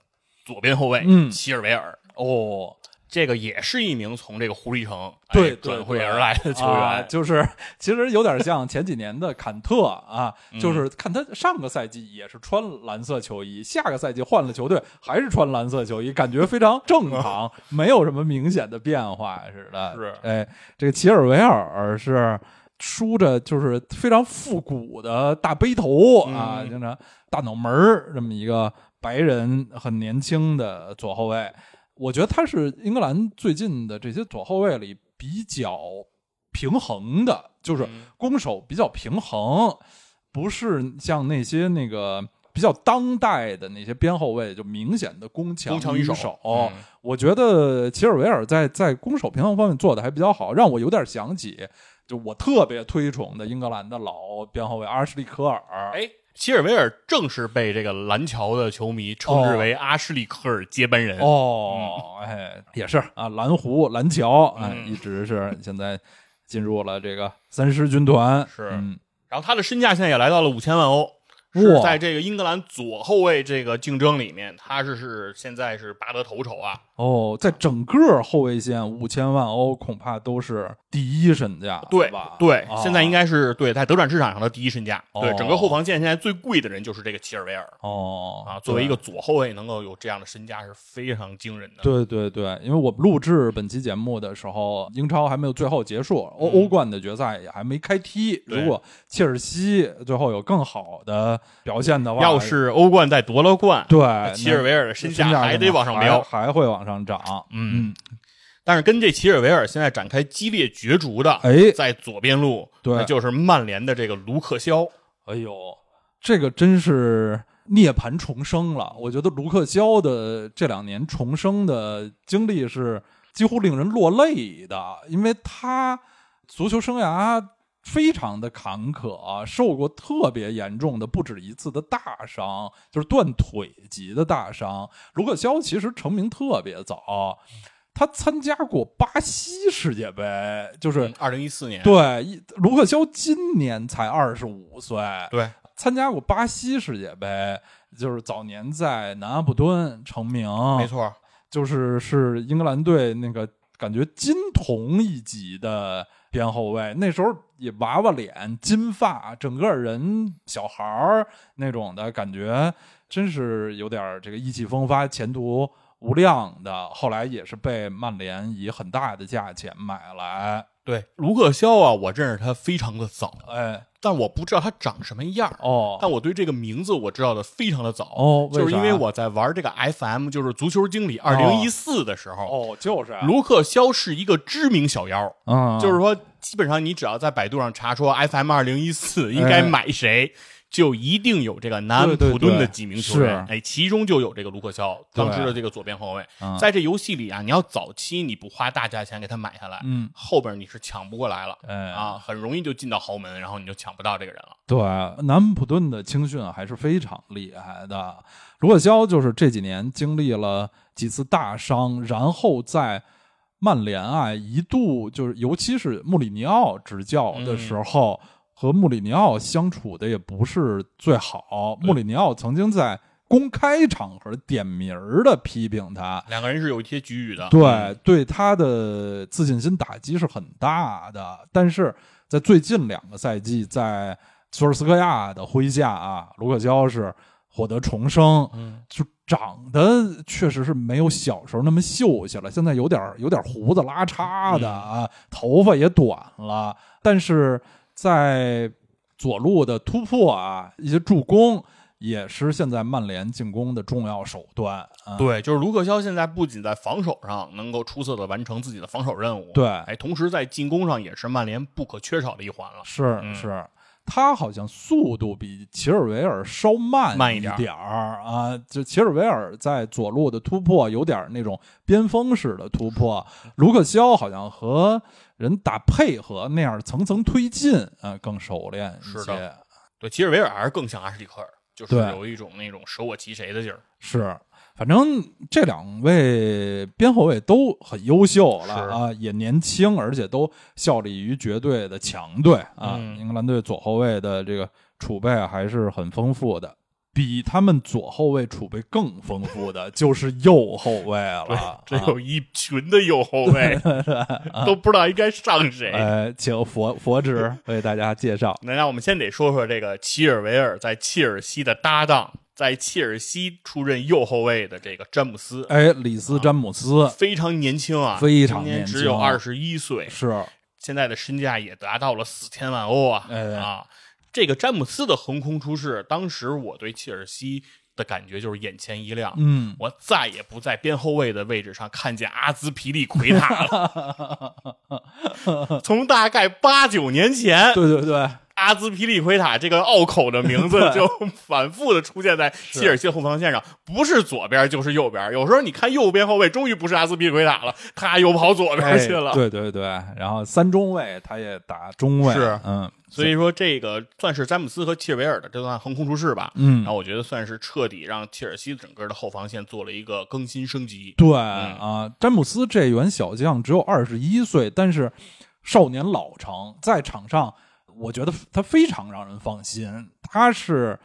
左边后卫，嗯齐尔维尔。哦，这个也是一名从这个狐狸城对哎转会而来的球啊员，就是其实有点像前几年的坎特啊，嗯就是看他上个赛季也是穿蓝色球衣，下个赛季换了球队还是穿蓝色球衣，感觉非常正 常，没有什么明显的变化似的。是哎，这个齐尔维尔是。梳着就是非常复古的大背头啊，嗯经常大脑门儿这么一个白人，很年轻的左后卫。我觉得他是英格兰最近的这些左后卫里比较平衡的，就是嗯攻守比较平衡，不是像那些那个比较当代的那些边后卫就明显的攻强攻强于守。我觉得齐尔维尔在在攻守平衡方面做的还比较好，让我有点想起就我特别推崇的英格兰的老边后卫阿什利科尔。哎，齐尔维尔正是被这个蓝桥的球迷称之为阿什利科尔接班人。哦，哎，也是。啊，蓝湖蓝桥，哎，嗯。一直是现在进入了这个三狮军团，是嗯，然后他的身价现在也来到了五千万欧，是在这个英格兰左后卫这个竞争里面，他是是现在是拔得头筹啊。哦，在整个后卫线五千万欧，恐怕都是第一身价，对吧？对，啊现在应该是对在德转市场上的第一身价。对，哦整个后防线现在最贵的人就是这个齐尔维尔哦啊。作为一个左后卫，能够有这样的身价是非常惊人的。对对对，因为我们录制本期节目的时候，英超还没有最后结束，欧、嗯欧冠的决赛也还没开踢。如果切尔西最后有更好的表现的话，要是欧冠再夺了冠，对齐尔维尔的身价价还得往上飙。还还会往上涨。嗯嗯，但是跟这齐尔维尔现在展开激烈角逐的，哎在左边路，对就是曼联的这个卢克肖。哎呦，这个真是涅槃重生了。我觉得卢克肖的这两年重生的经历是几乎令人落泪的，因为他足球生涯非常的坎坷，受过特别严重的不止一次的大伤，就是断腿级的大伤。卢克肖其实成名特别早。他参加过巴西世界杯，就是、二零一四年，对卢克肖今年才二十五岁，对参加过巴西世界杯，就是早年在南安普敦成名，没。错，就是是英格兰队那个感觉金童一级的边后卫，那时候也娃娃脸、金发，整个人小孩儿那种的感觉，真是有点这个意气风发、前途无量的。后来也是被曼联以很大的价钱买来，对，卢克肖啊，我认识他非常的早，哎，但我不知道他长什么样儿。哦，但我对这个名字我知道的非常的早，哦就是因为我在玩这个 FM，就是足球经理二零一四的时候，哦，就是啊，卢克肖是一个知名小妖，嗯，就是说基本上你只要在百度上查说 FM 二零一四应该买谁。就一定有这个南安普顿的几名球员，是。哎，其中就有这个卢克肖，对。当时的这个左边后卫。嗯。在这游戏里啊，你要早期你不花大价钱给他买下来，嗯，后边你是抢不过来了，哎。啊，很容易就进到豪门，然后你就抢不到这个人了。对，南安普顿的青训还是非常厉害的。卢克肖就是这几年经历了几次大伤，然后在曼联啊一度就是，尤其是穆里尼奥执教的时候，和穆里尼奥相处的也不是最好。穆里尼奥曾经在公开场合点名儿的批评他，两个人是有一些局域的，对，对他的自信心打击是很大的。但是在最近两个赛季，在索尔斯克亚的麾下啊，卢克肖是获得重生，嗯，就长得确实是没有小时候那么秀气了，现在有点有点胡子拉碴的啊，头发也短了，但是在左路的突破啊，一些助攻。也是现在曼联进攻的重要手段啊！对，就是卢克肖现在不仅在防守上能够出色的完成自己的防守任务，对哎，同时在进攻上也是曼联不可缺少的一环了。是嗯是，他好像速度比齐尔维尔稍慢一慢一点儿点儿啊。就齐尔维尔在左路的突破有点那种边锋式的突破，卢克肖好像和人打配合那样层层推进啊，更熟练一些是的。对，吉尔维尔还是更像阿什利科尔，就是有一种那种舍我其谁的劲儿。是，反正这两位边后卫都很优秀了啊，也年轻，而且都效力于绝对的强队啊。嗯英格兰队左后卫的这个储备还是很丰富的，比他们左后卫储备更丰富的 就是右后卫了。这啊有一群的右后卫，都不知道应该上谁。呃，请佛佛指为大家介绍。那 那我们先得说说这个齐尔维尔在切尔西的搭档，在切尔西出任右后卫的这个詹姆斯，哎，里斯詹姆斯非常年轻啊，非常年只有二十一岁，是现在的身价也达到了四千万欧啊！哎啊，这个詹姆斯的横空出世，当时我对切尔西的感觉就是眼前一亮，嗯，我再也不在边后卫的位置上看见阿兹皮利奎塔了。从大概八九年前，对对对，阿兹皮利奎塔这个拗口的名字 就反复的出现在切尔西后防线上，不是左边就是右边。有时候你看右边后卫，终于不是阿兹皮利奎塔了，他又跑左边去了。哎对对对，然后三中卫他也打中卫，是嗯，所以说，这个算是詹姆斯和切尔维尔的这段横空出世吧。嗯然后我觉得算是彻底让切尔西整个的后防线做了一个更新升级。对嗯啊，詹姆斯这员小将只有二十一岁，但是少年老成，在场上我觉得他非常让人放心。他是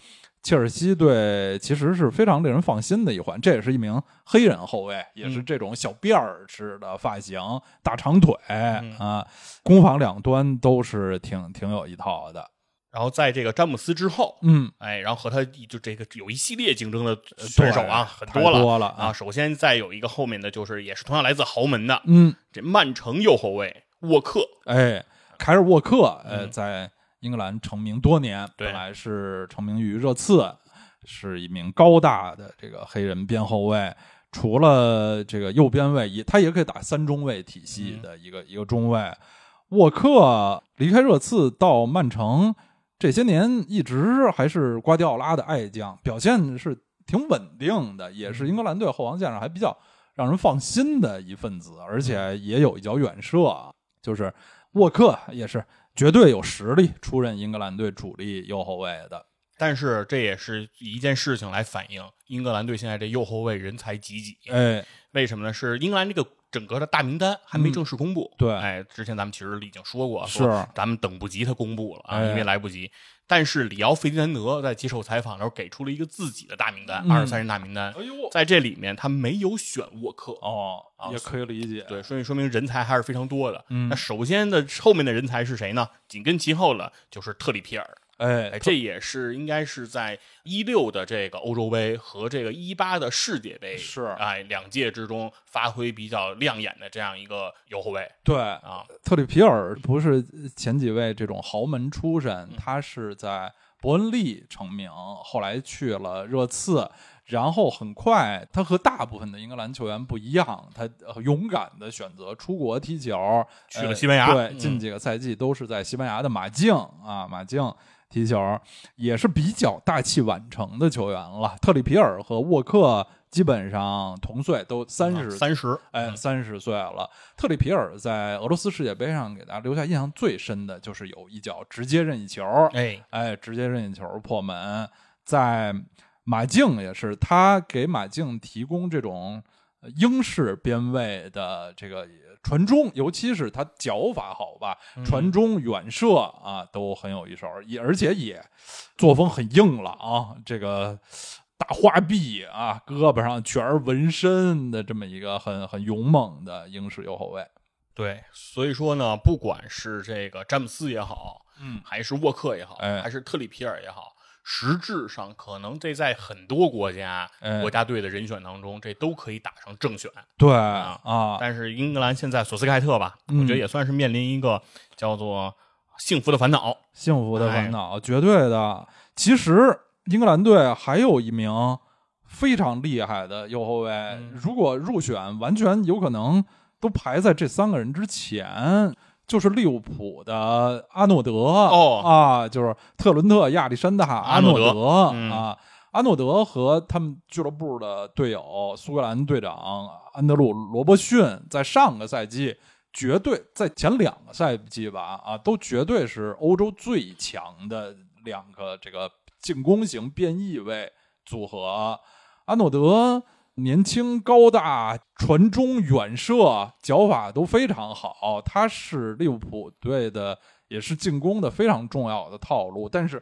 切尔西队其实是非常令人放心的一环，这也是一名黑人后卫，也是嗯这种小辫儿式的发型，大长腿、嗯啊，攻防两端都是挺挺有一套的。然后在这个詹姆斯之后，嗯，哎，然后和他就这个有一系列竞争的呃对手啊，很多了多了啊。首先再有一个后面的就是也是同样来自豪门的嗯，这曼城右后卫沃克，哎，凯尔沃克，呃，嗯。在英格兰成名多年，对。本来是成名于热刺，是一名高大的这个黑人边后卫。除了这个右边卫，也他也可以打三中卫体系的一个、一个中卫。沃克离开热刺到曼城，这些年一直还是瓜迪奥拉的爱将，表现是挺稳定的，也是英格兰队后防线上还比较让人放心的一份子，而且也有一脚远射啊，就是沃克也是绝对有实力出任英格兰队主力右后卫的。但是这也是一件事情来反映英格兰队现在这右后卫人才济济。哎，为什么呢？是英格兰这个整个的大名单还没嗯正式公布。对哎，之前咱们其实已经说过，是说咱们等不及他公布了啊，哎因为来不及。但是里奥费迪南德在接受采访的时候给出了一个自己的大名单，嗯二十三人大名单，哎呦，在这里面他没有选沃克。哦啊，也可以理解。对，所以说明人才还是非常多的。嗯那首先的后面的人才是谁呢？紧跟其后的就是特里皮尔。哎哎，这也是应该是在一六的这个欧洲杯和这个一八的世界杯是哎两届之中发挥比较亮眼的这样一个右后卫对啊。特里皮尔不是前几位这种豪门出身，嗯他是在伯恩利成名，后来去了热刺，然后很快他和大部分的英格兰球员不一样，他呃勇敢的选择出国踢球，去了呃西班牙对，嗯近几个赛季都是在西班牙的马竞啊，马竞。踢球也是比较大器晚成的球员了。特里皮尔和沃克基本上同岁，都三十啊三十，哎，三十岁了。特里皮尔在俄罗斯世界杯上给大家留下印象最深的就是有一脚直接任意球，哎，哎，直接任意球破门。在马竞也是，他给马竞提供这种呃英式边卫的这个传中，尤其是他脚法好吧，传中、远射啊都很有一手，也而且也作风很硬朗啊，这个。大花臂啊，胳膊上全是纹身的这么一个很很勇猛的英式右后卫。对，所以说呢，不管是这个詹姆斯也好，嗯，还是沃克也好，哎还是特里皮尔也好，实质上可能这在很多国家、哎国家队的人选当中，这都可以打上正选。对啊啊，但是英格兰现在索斯盖特吧，嗯我觉得也算是面临一个叫做幸福的烦恼。幸福的烦恼，绝对的。其实英格兰队还有一名非常厉害的右后卫，嗯如果入选，完全有可能都排在这三个人之前。就是利物浦的阿诺德哦啊，就是特伦特亚历山大阿诺德嗯啊，阿诺德和他们俱乐部的队友苏格兰队长安德鲁罗伯逊，在上个赛季绝对在前两个赛季吧啊，都绝对是欧洲最强的两个这个进攻型变异位组合。阿诺德年轻高大，传中远射，脚法都非常好。他是利物浦队的，也是进攻的非常重要的套路。但是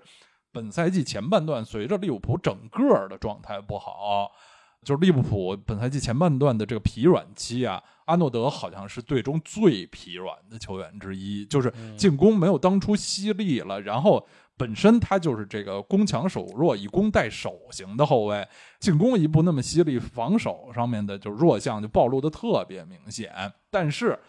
本赛季前半段，随着利物浦整个的状态不好，就是利物浦本赛季前半段的这个疲软期啊，阿诺德好像是队中最疲软的球员之一，就是进攻没有当初犀利了，然后本身他就是这个攻强守弱、以攻代守型的后卫，进攻一步那么犀利，防守上面的就弱项就暴露的特别明显。但是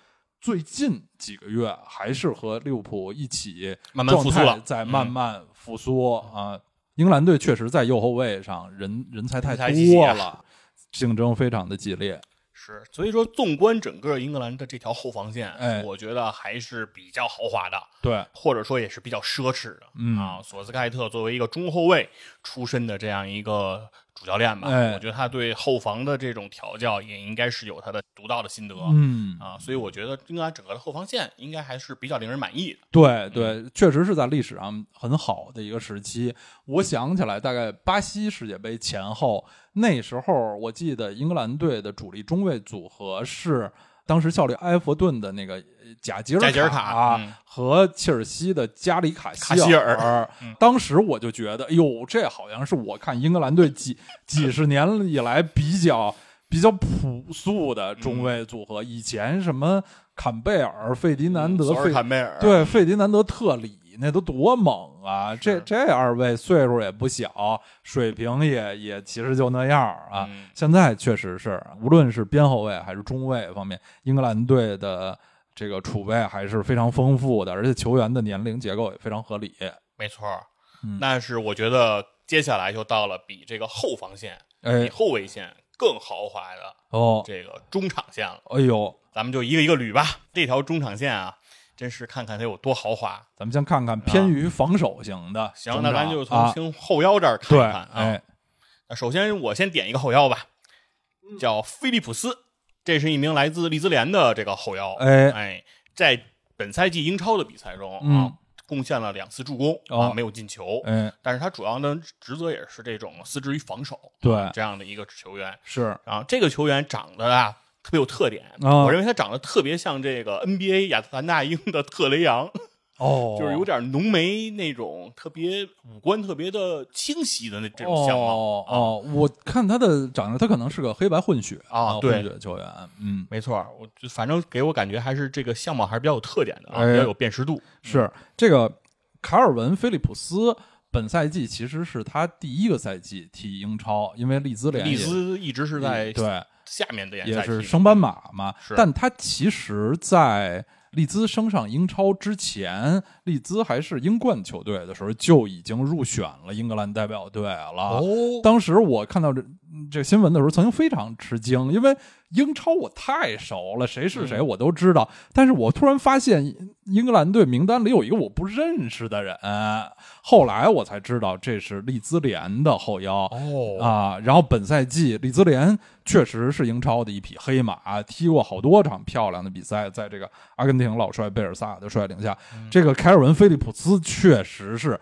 最近几个月还是和利物浦一起慢慢复苏了状态在慢慢复苏、啊。英格兰队确实在右后卫上人人才太多了，竞争非常的激烈。是，所以说纵观整个英格兰的这条后防线，哎我觉得还是比较豪华的，对，或者说也是比较奢侈的。嗯啊，索斯盖特作为一个中后卫出身的这样一个主教练吧，哎我觉得他对后防的这种调教也应该是有他的独到的心得。嗯啊，所以我觉得英格兰整个的后防线应该还是比较令人满意的。对对，确实是在历史上很好的一个时期。我想起来，大概巴西世界杯前后，那时候我记得英格兰队的主力中卫组合是当时效力埃弗顿的那个呃贾吉尔贾吉尔卡嗯。和切尔西的加里卡卡希尔当时我就觉得，哎呦，这好像是我看英格兰队几几十年以来比较。比较朴素的中卫组合，以前什么坎贝尔、费迪南德、费坎贝尔，对，费迪南德特里那都多猛啊！这这二位岁数也不小，水平也也其实就那样啊。嗯现在确实是，无论是边后卫还是中卫方面，英格兰队的这个储备还是非常丰富的，而且球员的年龄结构也非常合理。没错但是我觉得接下来就到了比这个后防线、比哎后卫线更豪华的哦，这个中场线了。哎呦，咱们就一个一个捋吧。这条中场线啊，真是看看它有多豪华。咱们先看看偏于防守型的行，那咱就从后腰这儿看看啊。哎，那首先我先点一个后腰吧，叫菲利普斯，这是一名来自利兹联的这个后腰。哎哎，在本赛季英超的比赛中啊，嗯贡献了两次助攻哦啊，没有进球。哎，但是他主要的职责也是这种司职于防守，对这样的一个球员。是，啊，这个球员长得啊特别有特点。啊我认为他长得特别像这个 NBA 亚特兰大鹰的特雷杨，哦，就是有点浓眉那种特别五官特别的清晰的那这种相貌。哦哦，我看他的长相，他可能是个黑白混血啊对混血球员，嗯，没错，我就反正给我感觉还是这个相貌还是比较有特点的啊，哎比较有辨识度。是这个卡尔文·菲利普斯。本赛季其实是他第一个赛季踢英超，因为利兹联利兹一直是在对下面的也是升班马嘛是，但他其实，在利兹升上英超之前，利兹还是英冠球队的时候，就已经入选了英格兰代表队了。哦，当时我看到这这新闻的时候，曾经非常吃惊，因为英超我太熟了，谁是谁嗯我都知道。但是我突然发现英格兰队名单里有一个我不认识的人，后来我才知道这是利兹联的后腰。哦啊，然后本赛季利兹联确实是英超的一匹黑马，踢过好多场漂亮的比赛，在这个阿根廷老帅贝尔萨的率领下，这个凯尔文·菲利普斯确实是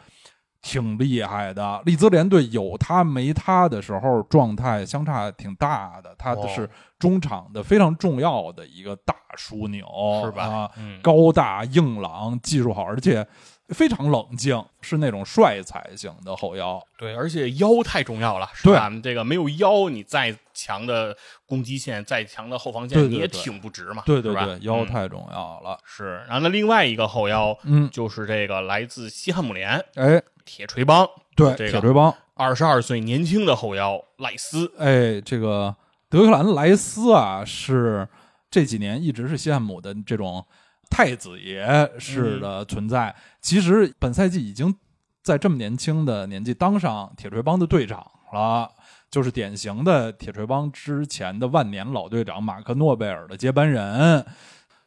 挺厉害的。利兹联队有他没他的时候，状态相差挺大的，他哦是中场的非常重要的一个大枢纽，是吧啊嗯高大硬朗，技术好，而且非常冷静，是那种帅才型的后腰。对，而且腰太重要了，是吧？这个没有腰，你再强的攻击线，再强的后防线，对对你也挺不直嘛，对对对，腰嗯太重要了。是。然后那另外一个后腰嗯，就是这个来自西汉姆联哎，铁锤帮，对，这个铁锤帮，二十二岁年轻的后腰赖斯，哎，这个德克兰莱斯啊，是这几年一直是西汉姆的这种太子爷式的存在。其实本赛季已经在这么年轻的年纪当上铁锤帮的队长了，就是典型的铁锤帮之前的万年老队长马克诺贝尔的接班人。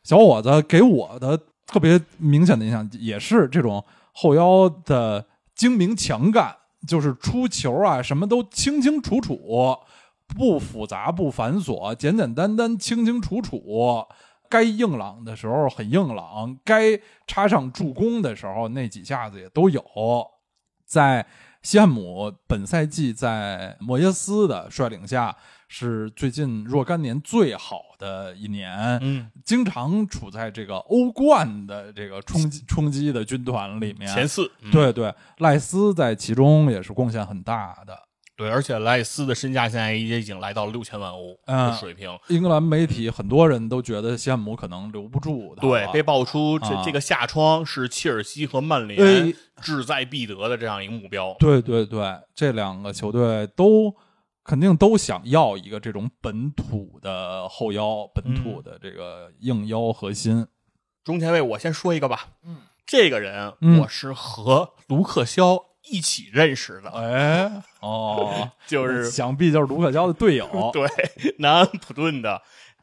小伙子给我的特别明显的印象也是这种后腰的精明强干，就是出球啊，什么都清清楚楚，不复杂不繁琐，简简单单清清楚楚。该硬朗的时候很硬朗，该插上助攻的时候那几下子也都有。在西汉姆本赛季在莫耶斯的率领下，是最近若干年最好的一年。嗯，经常处在这个欧冠的这个冲击冲击的军团里面。前四，嗯对对，赖斯在其中也是贡献很大的。对，而且赖斯的身价现在也已经来到了六千万欧嗯的水平。英格兰媒体很多人都觉得西汉姆可能留不住他对，被爆出这、啊这个下窗是切尔西和曼联哎志在必得的这样一个目标。对对对，这两个球队都肯定都想要一个这种本土的后腰，本土的这个硬腰核心。中前卫，我先说一个吧。嗯，这个人嗯我是和卢克肖一起认识的，哎，哦，就是想必就是卢克肖的队友。对南安普顿的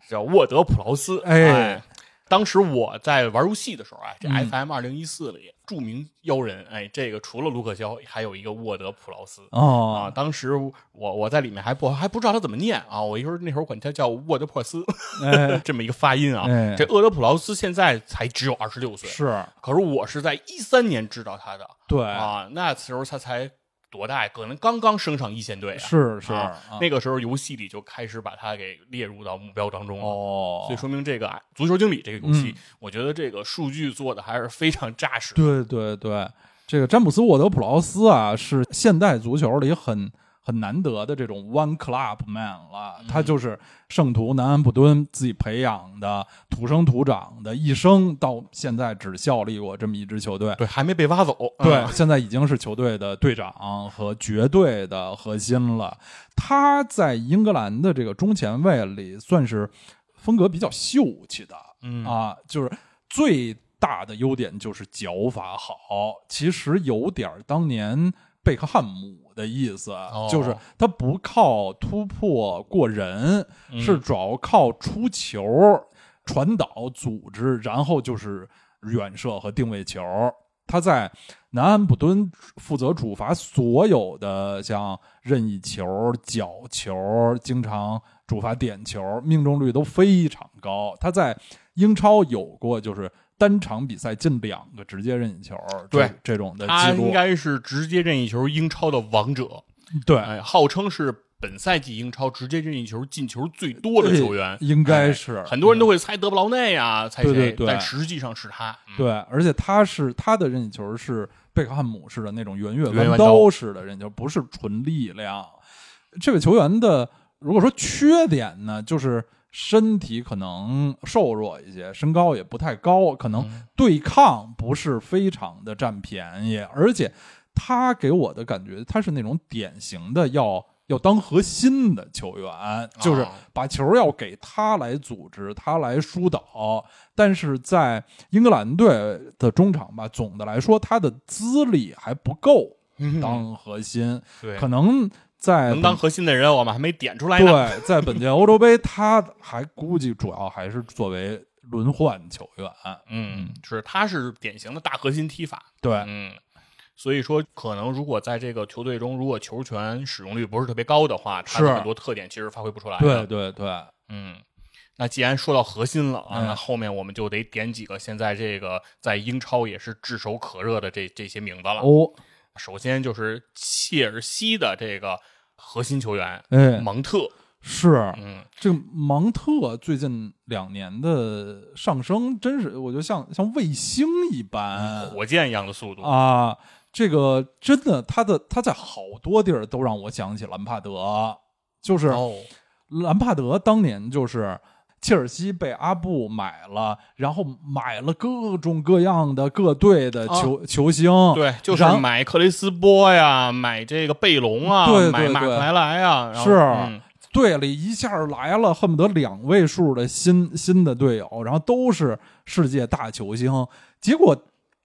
叫沃德普劳斯。哎哎，当时我在玩游戏的时候啊，这嗯。FM 二零一四里著名妖人，哎，这个除了卢克肖，还有一个沃德普劳斯。啊，哦，当时我我在里面还不还不知道他怎么念啊，我一会儿那会儿管他叫沃德珀斯，哎，这么一个发音啊。哎。这厄德普劳斯现在才只有二十六岁，是。可是我是在一三年知道他的。对，啊，那时候他才多大？可能刚刚升上一线队啊。是是啊啊那个时候游戏里就开始把他给列入到目标当中了。哦，所以说明这个啊足球经理这个游戏嗯，我觉得这个数据做的还是非常扎实。对对对，这个詹姆斯沃德普劳斯啊，是现代足球里很很难得的这种 one club man 了。嗯他就是圣徒南安普敦自己培养的土生土长的，一生到现在只效力过这么一支球队。对，还没被挖走。对，嗯现在已经是球队的队长和绝对的核心了。他在英格兰的这个中前卫里算是风格比较秀气的，嗯啊，就是最大的优点就是脚法好，其实有点儿当年贝克汉姆的意思，就是他不靠突破过人，嗯是主要靠出球、传导、组织，然后就是远射和定位球。他在南安普敦负责主罚所有的像任意球、角球，经常主罚点球，命中率都非常高。他在英超有过就是单场比赛进两个直接任意球，对。这种的他记录，应该是直接任意球英超的王者，对。哎，号称是本赛季英超直接任意球进球最多的球员，应该是。哎很多人都会猜德布劳内啊，猜谁，对对对。但实际上是他。嗯。对，而且他是他的任意球是贝克汉姆式的那种圆月弯弯刀式的任意球，不是纯力量。这位球员的如果说缺点呢，就是身体可能瘦弱一些，身高也不太高，可能嗯对抗不是非常的占便宜，而且他给我的感觉，他是那种典型的要。要当核心的球员，就是哦把球要给他来组织，他来疏导。但是在英格兰队的中场吧，总的来说他的资历还不够嗯当核心，对，可能在能当核心的人，我们还没点出来呢。对，在本届欧洲杯，他还估计主要还是作为轮换球员。嗯，是，他是典型的大核心踢法。对，嗯，所以说可能如果在这个球队中，如果球权使用率不是特别高的话，他的是很多特点其实发挥不出来对。对对，嗯，那既然说到核心了啊，嗯那后面我们就得点几个现在这个在英超也是炙手可热的这这些名字了。哦，首先就是切尔西的这个核心球员哎，蒙特，是嗯，这个芒特最近两年的上升，真是我觉得像像卫星一般火箭一样的速度，啊！这个真的，他的他在好多地儿都让我想起兰帕德，就是哦，兰帕德当年就是切尔西被阿布买了，然后买了各种各样的各队的球、球星，对，就是买克雷斯波呀，买这个贝隆啊，对对买马对克莱莱啊，是嗯队里一下来了恨不得两位数的新新的队友，然后都是世界大球星，结果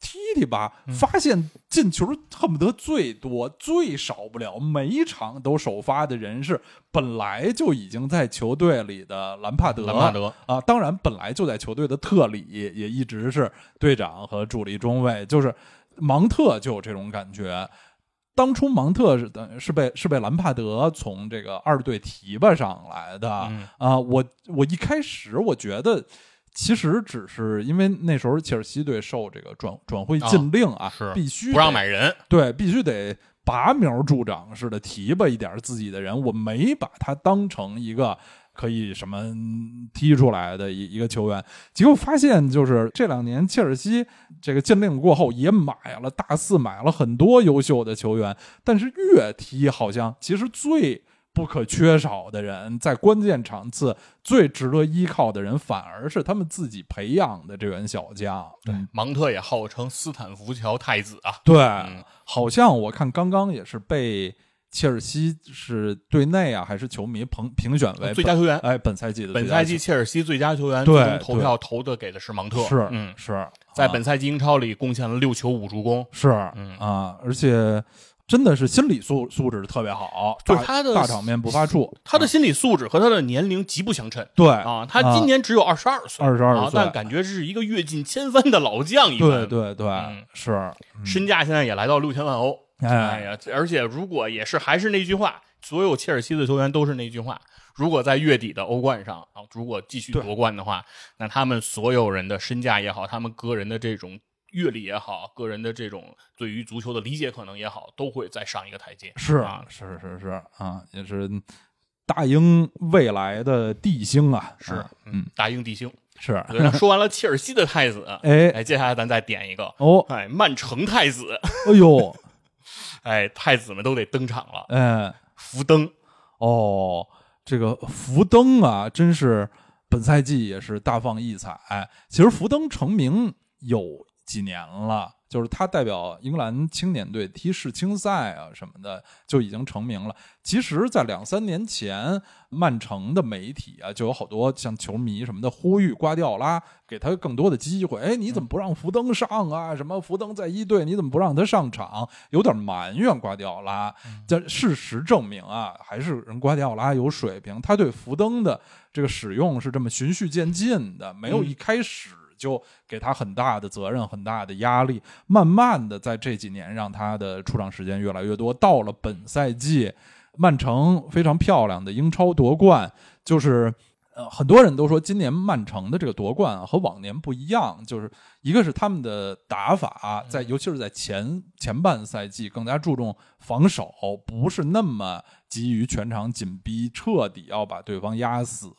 踢踢吧，嗯发现进球恨不得最多、最少不了每一场都首发的人是本来就已经在球队里的兰帕德，兰帕德，啊，当然本来就在球队的特里也一直是队长和主力中卫，就是芒特就有这种感觉。当初芒特是等是被是被兰帕德从这个二队提拔上来的啊、嗯我我一开始我觉得。其实只是因为那时候切尔西队受这个转转会禁令啊，是必须不让买人，对，必须得拔苗助长似的提拔一点自己的人。我没把他当成一个可以什么嗯踢出来的一一个球员，结果发现就是这两年切尔西这个禁令过后也买了大肆买了很多优秀的球员，但是越踢好像其实最。不可缺少的人，在关键场次最值得依靠的人，反而是他们自己培养的这员小将。对，芒特也号称斯坦福桥太子啊，对，嗯好像我看刚刚也是被切尔西是队内啊还是球迷评评选为最佳球员。哎本赛季的本赛季切尔西最佳球员对最终投票投的给的是芒特，是嗯，是在啊本赛季英超里贡献了六球五助攻，是嗯啊，而且真的是心理素素质特别好，大就是他的大场面不发怵，他的啊。心理素质和他的年龄极不相称。对啊，他今年只有二十二岁，二十二，岁但感觉是一个阅尽千帆的老将一对般，对对嗯。是嗯。身价现在也来到六千万欧，哎。哎呀，而且如果也是还是那句话，所有切尔西的球员都是那句话。如果在月底的欧冠上啊，如果继续夺冠的话，那他们所有人的身价也好，他们个人的这种阅历也好，个人的这种对于足球的理解可能也好，都会再上一个台阶。是啊，是是是啊，也是大英未来的帝星啊，是啊，嗯，大英帝星。是那 说完了切尔西的太子，哎哎，接下来咱再点一个，哦，哎，曼城太子，哎呦，哎，太子们都得登场了。哎。福登，哦，这个福登啊，真是本赛季也是大放异彩。其实福登成名有几年了，就是他代表英格兰青年队踢世青赛啊什么的，就已经成名了。其实，在两三年前，曼城的媒体啊，就有好多像球迷什么的呼吁瓜迪奥拉给他更多的机会。哎，你怎么不让福登上啊？什么福登在一队，你怎么不让他上场？有点埋怨瓜迪奥拉。但事实证明啊，还是人瓜迪奥拉有水平，他对福登的这个使用是这么循序渐进的，没有一开始就给他很大的责任、很大的压力，慢慢的在这几年让他的出场时间越来越多。到了本赛季，曼城非常漂亮的英超夺冠，就是呃，很多人都说今年曼城的这个夺冠啊和往年不一样，就是一个是他们的打法在，尤其是在前前半赛季更加注重防守，不是那么急于全场紧逼，彻底要把对方压死。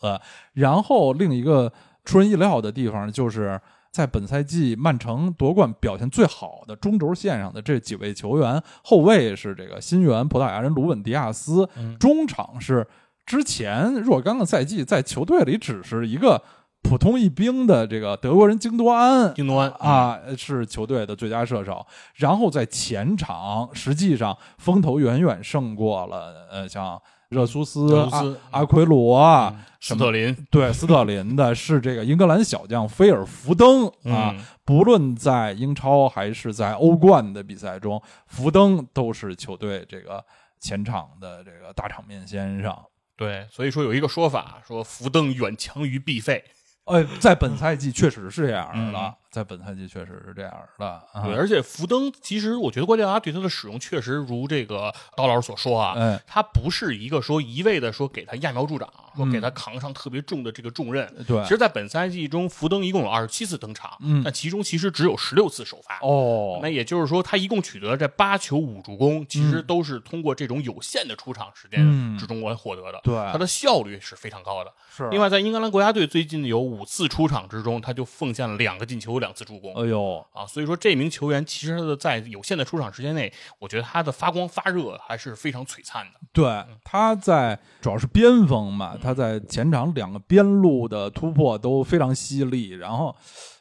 然后另一个出人意料的地方就是。在本赛季曼城夺冠表现最好的中轴线上的这几位球员，后卫是这个新援葡萄牙人卢本迪亚斯，中场是之前若干个赛季在球队里只是一个普通一兵的这个德国人京多安，京多安啊是球队的最佳射手，然后在前场实际上风头远远胜过了呃像。热苏斯、阿阿奎罗、斯特林，对斯特林的是这个英格兰小将菲尔福登啊。不论在英超还是在欧冠的比赛中，福登都是球队这个前场的这个大场面先生。对，所以说有一个说法，说福登远强于毕费。呃，在本赛季确实是这样的。在本赛季确实是这样的，对，而且福登其实我觉得瓜迪奥拉对他的使用确实如这个刀老师所说啊，他不是一个说一味的说给他揠苗助长，说给他扛上特别重的这个重任。对，其实，在本赛季中，福登一共有二十七次登场，嗯，但其中其实只有十六次首发。哦，那也就是说，他一共取得这八球五助攻，其实都是通过这种有限的出场时间之中来获得的。对，他的效率是非常高的。是。另外，在英格兰国家队最近有五次出场之中，他就奉献了两个进球，两次助攻。哎呦。啊，所以说这名球员其实他的在有限的出场时间内，我觉得他的发光发热还是非常璀璨的。对，他在主要是边锋嘛，他在前场两个边路的突破都非常犀利，然后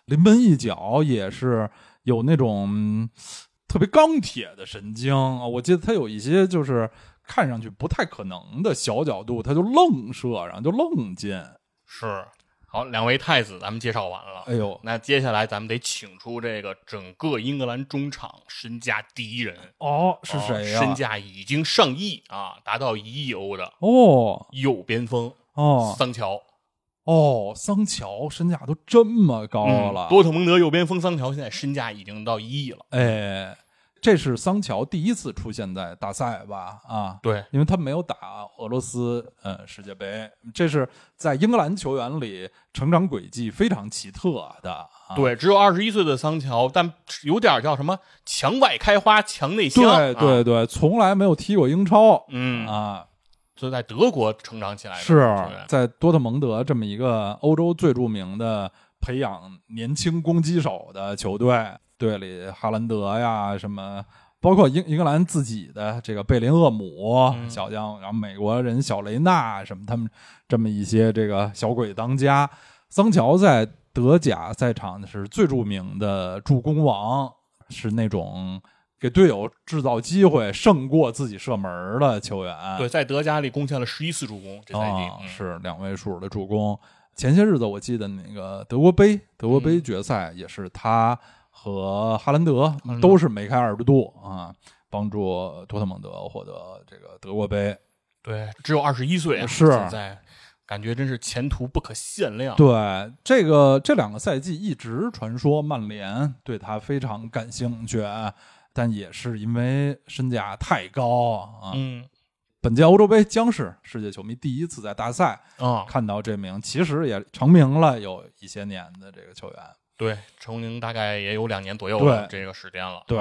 临门一脚也是有那种特别钢铁的神经啊。我记得他有一些就是看上去不太可能的小角度，他就愣射，然后就愣进。是。好，两位太子咱们介绍完了。哎呦，那接下来咱们得请出这个整个英格兰中场身价第一人哦，是谁呀？身价已经上亿啊，达到一亿欧的哦，右边锋哦，桑乔哦，桑乔身价都这么高了。多特蒙德右边锋桑乔现在身价已经到一亿了。哎。这是桑乔第一次出现在大赛吧？啊，对，因为他没有打俄罗斯呃世界杯，这是在英格兰球员里成长轨迹非常奇特的。对，只有二十一岁的桑乔，但有点叫什么“墙外开花墙内香”。对对对，从来没有踢过英超。嗯啊，所以在德国成长起来，是在多特蒙德这么一个欧洲最著名的培养年轻攻击手的球队。队里哈兰德呀，什么包括英英格兰自己的这个贝林厄姆小将，然后美国人小雷纳什么，他们这么一些这个小鬼当家。桑乔在德甲赛场是最著名的助攻王，是那种给队友制造机会胜过自己射门的球员。对，在德甲里贡献了十一次助攻，这赛季是两位数的助攻。前些日子我记得那个德国杯，德国杯决赛也是他。和哈兰德都是梅开二度啊，帮助多特蒙德获得这个德国杯。对，只有二十一岁啊，是现在感觉真是前途不可限量。对，这个这两个赛季一直传说曼联对他非常感兴趣，但也是因为身价太高啊。嗯，本届欧洲杯将是世界球迷第一次在大赛啊看到这名，其实也成名了有一些年的这个球员。对，成名大概也有两年左右的这个时间了。对，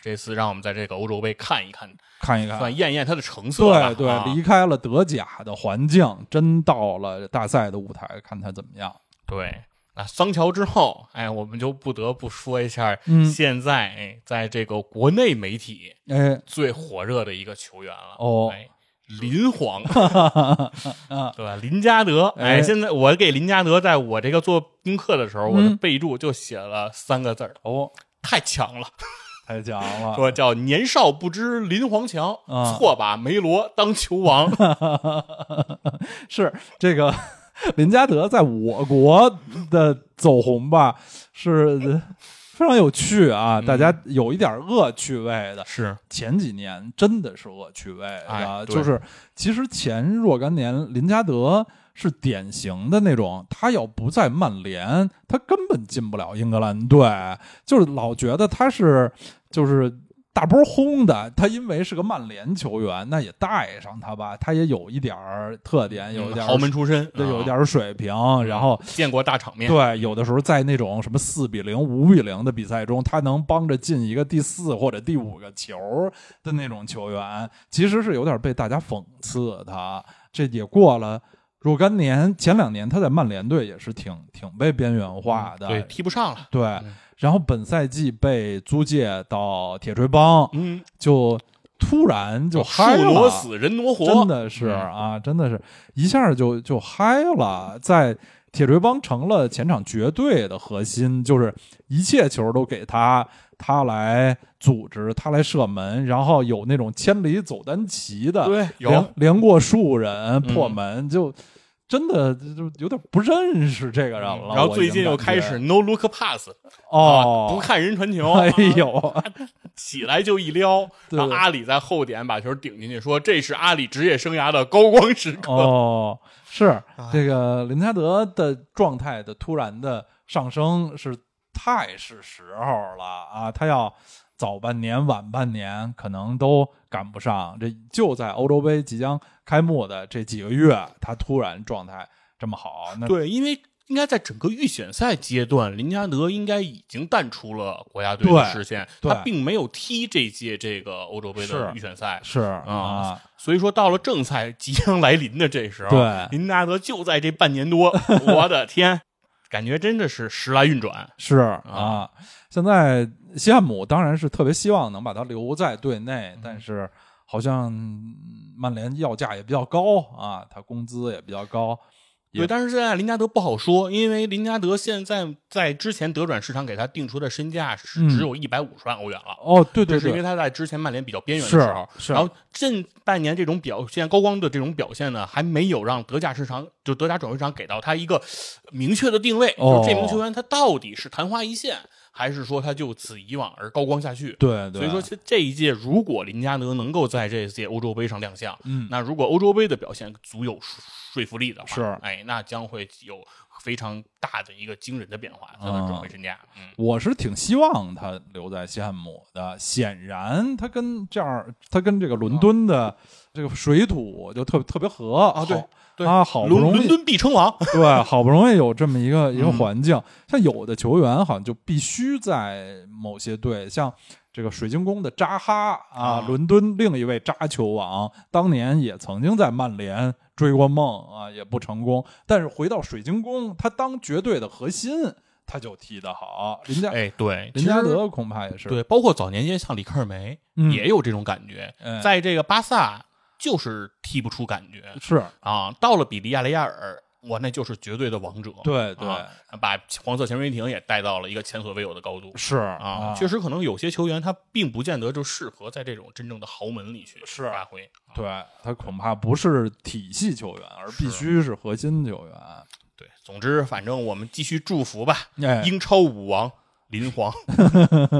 这次让我们在这个欧洲杯看一看，看一看，算验验他的成色。对对，离开了德甲的环境，真到了大赛的舞台，看他怎么样。对，那桑乔之后，哎，我们就不得不说一下，现在哎，在这个国内媒体哎最火热的一个球员了。哦。林皇，对吧？林加德，哎，现在我给林加德在我这个做功课的时候，我的备注就写了三个字儿，哦，太强了，太强了，说叫年少不知林皇强，错把梅罗当球王，是这个林加德在我国的走红吧？是。非常有趣啊！大家有一点恶趣味的，是前几年真的是恶趣味啊！就是其实前若干年，林加德是典型的那种，他要不在曼联，他根本进不了英格兰队，就是老觉得他是就是大波轰的，他因为是个曼联球员，那也带上他吧，他也有一点儿特点，有一点豪门出身，对，有一啊点儿水平，然后见过大场面，对，有的时候在那种什么四比零、五比零的比赛中，他能帮着进一个第四或者第五个球的那种球员，其实是有点被大家讽刺他。这也过了若干年，前两年他在曼联队也是挺挺被边缘化的，嗯对，踢不上了，对然后本赛季被租借到铁锤帮，嗯，就突然就嗨了，挪死，人挪活，真的是嗯。啊，真的是。一下就就嗨了，在铁锤帮成了前场绝对的核心，就是一切球都给他，他来组织，他来射门，然后有那种千里走单骑的，对，有。连连过数人破嗯门，就真的就有点不认识这个人了。然后最近又开始 no look pass，哦啊，不看人传球，哎啊呦，起来就一撩，对让阿里在后点把球顶进去，说这是阿里职业生涯的高光时刻。哦，是哎这个林加德的状态的突然的上升是太是时候了啊！他要早半年晚半年可能都赶不上，这就在欧洲杯即将开幕的这几个月，他突然状态这么好，那对，因为应该在整个预选赛阶段，林加德应该已经淡出了国家队的视线，他并没有踢这届这个欧洲杯的预选赛。是啊啊，所以说，到了正赛即将来临的这时候，对林加德就在这半年多，我的天，感觉真的是时来运转。是啊。现在西汉姆当然是特别希望能把他留在队内，嗯。但是好像曼联要价也比较高啊，他工资也比较高。对，但是现在林加德不好说，因为林加德现在在之前德转市场给他定出的身价是嗯。只有一百五十万欧元了。哦，对对这是因为，他在之前曼联比较边缘的时候，是然后近半年这种表现高光的这种表现呢，还没有让德甲市场就德甲转会市场给到他一个明确的定位，哦。就是这名球员他到底是昙花一现，还是说他就此以往而高光下去？对对，所以说这这一届如果林加德能够在这届欧洲杯上亮相，嗯，那如果欧洲杯的表现足有说说服力的话，是哎，那将会有非常大的一个惊人的变化，他的转会身价，嗯。我是挺希望他留在西汉姆的。显然，他跟这样，他跟这个伦敦的这个水土就特特别合啊对啊，好不容易伦伦敦必称王，对，好不容易有这么一个 一个嗯。环境，像有的球员好像就必须在某些队，像这个水晶宫的扎哈啊，啊。伦敦另一位扎球王，当年也曾经在曼联追过梦啊，也不成功，但是回到水晶宫，他当绝对的核心，他就踢得好。林加、哎，对，林加德恐怕也是，对，包括早年间像里克尔梅、嗯。也有这种感觉，哎在这个巴萨就是踢不出感觉是，啊，到了比利亚雷亚尔，我那就是绝对的王者，对对啊把黄色潜水艇也带到了一个前所未有的高度。是啊，确实，可能有些球员他并不见得就适合在这种真正的豪门里去是发挥。对他恐怕不是体系球员，而必须是核心球员。对，总之，反正我们继续祝福吧。哎，英超舞王林皇，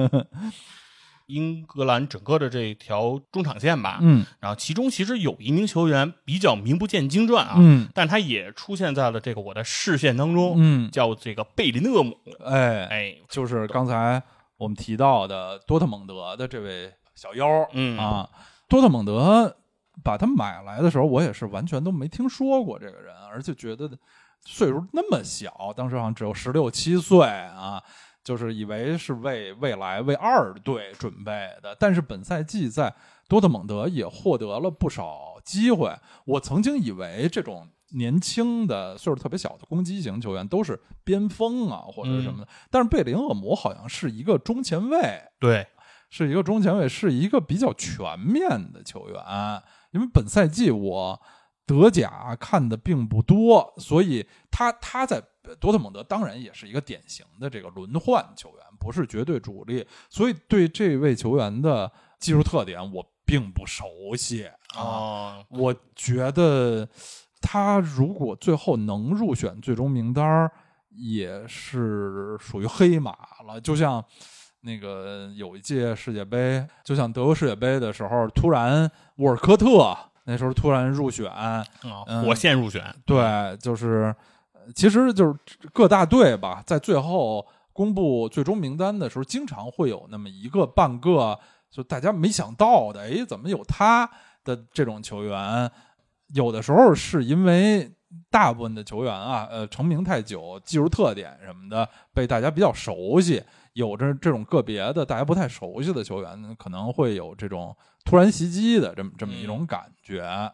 英格兰整个的这条中场线吧，嗯。然后其中其实有一名球员比较名不见经传啊，嗯。但他也出现在了这个我的视线当中，嗯，叫这个贝林厄姆。哎，哎，就是刚才我们提到的多特蒙德的这位小妖，嗯。啊，多特蒙德把他买来的时候，我也是完全都没听说过这个人，而且觉得岁数那么小，当时好像只有十六七岁啊。就是以为是为未来为二队准备的，但是本赛季在多特蒙德也获得了不少机会。我曾经以为这种年轻的、岁数特别小的攻击型球员都是边锋啊或者什么的，但是贝林厄姆好像是一个中前卫，对，是一个中前卫，是一个比较全面的球员。因为本赛季我德甲看的并不多，所以他他在多特蒙德当然也是一个典型的这个轮换球员，不是绝对主力，所以对这位球员的技术特点我并不熟悉啊。哦，我觉得他如果最后能入选最终名单儿，也是属于黑马了。就像那个有一届世界杯，就像德国世界杯的时候，突然沃尔科特那时候突然入选，啊嗯火线入选，对，就是呃其实就是各大队吧，在最后公布最终名单的时候，经常会有那么一个半个就大家没想到的，哎，怎么有他的这种球员？有的时候是因为大部分的球员啊，呃，成名太久，技术特点什么的被大家比较熟悉。有着这种个别的大家不太熟悉的球员，可能会有这种突然袭击的这么这么一种感觉。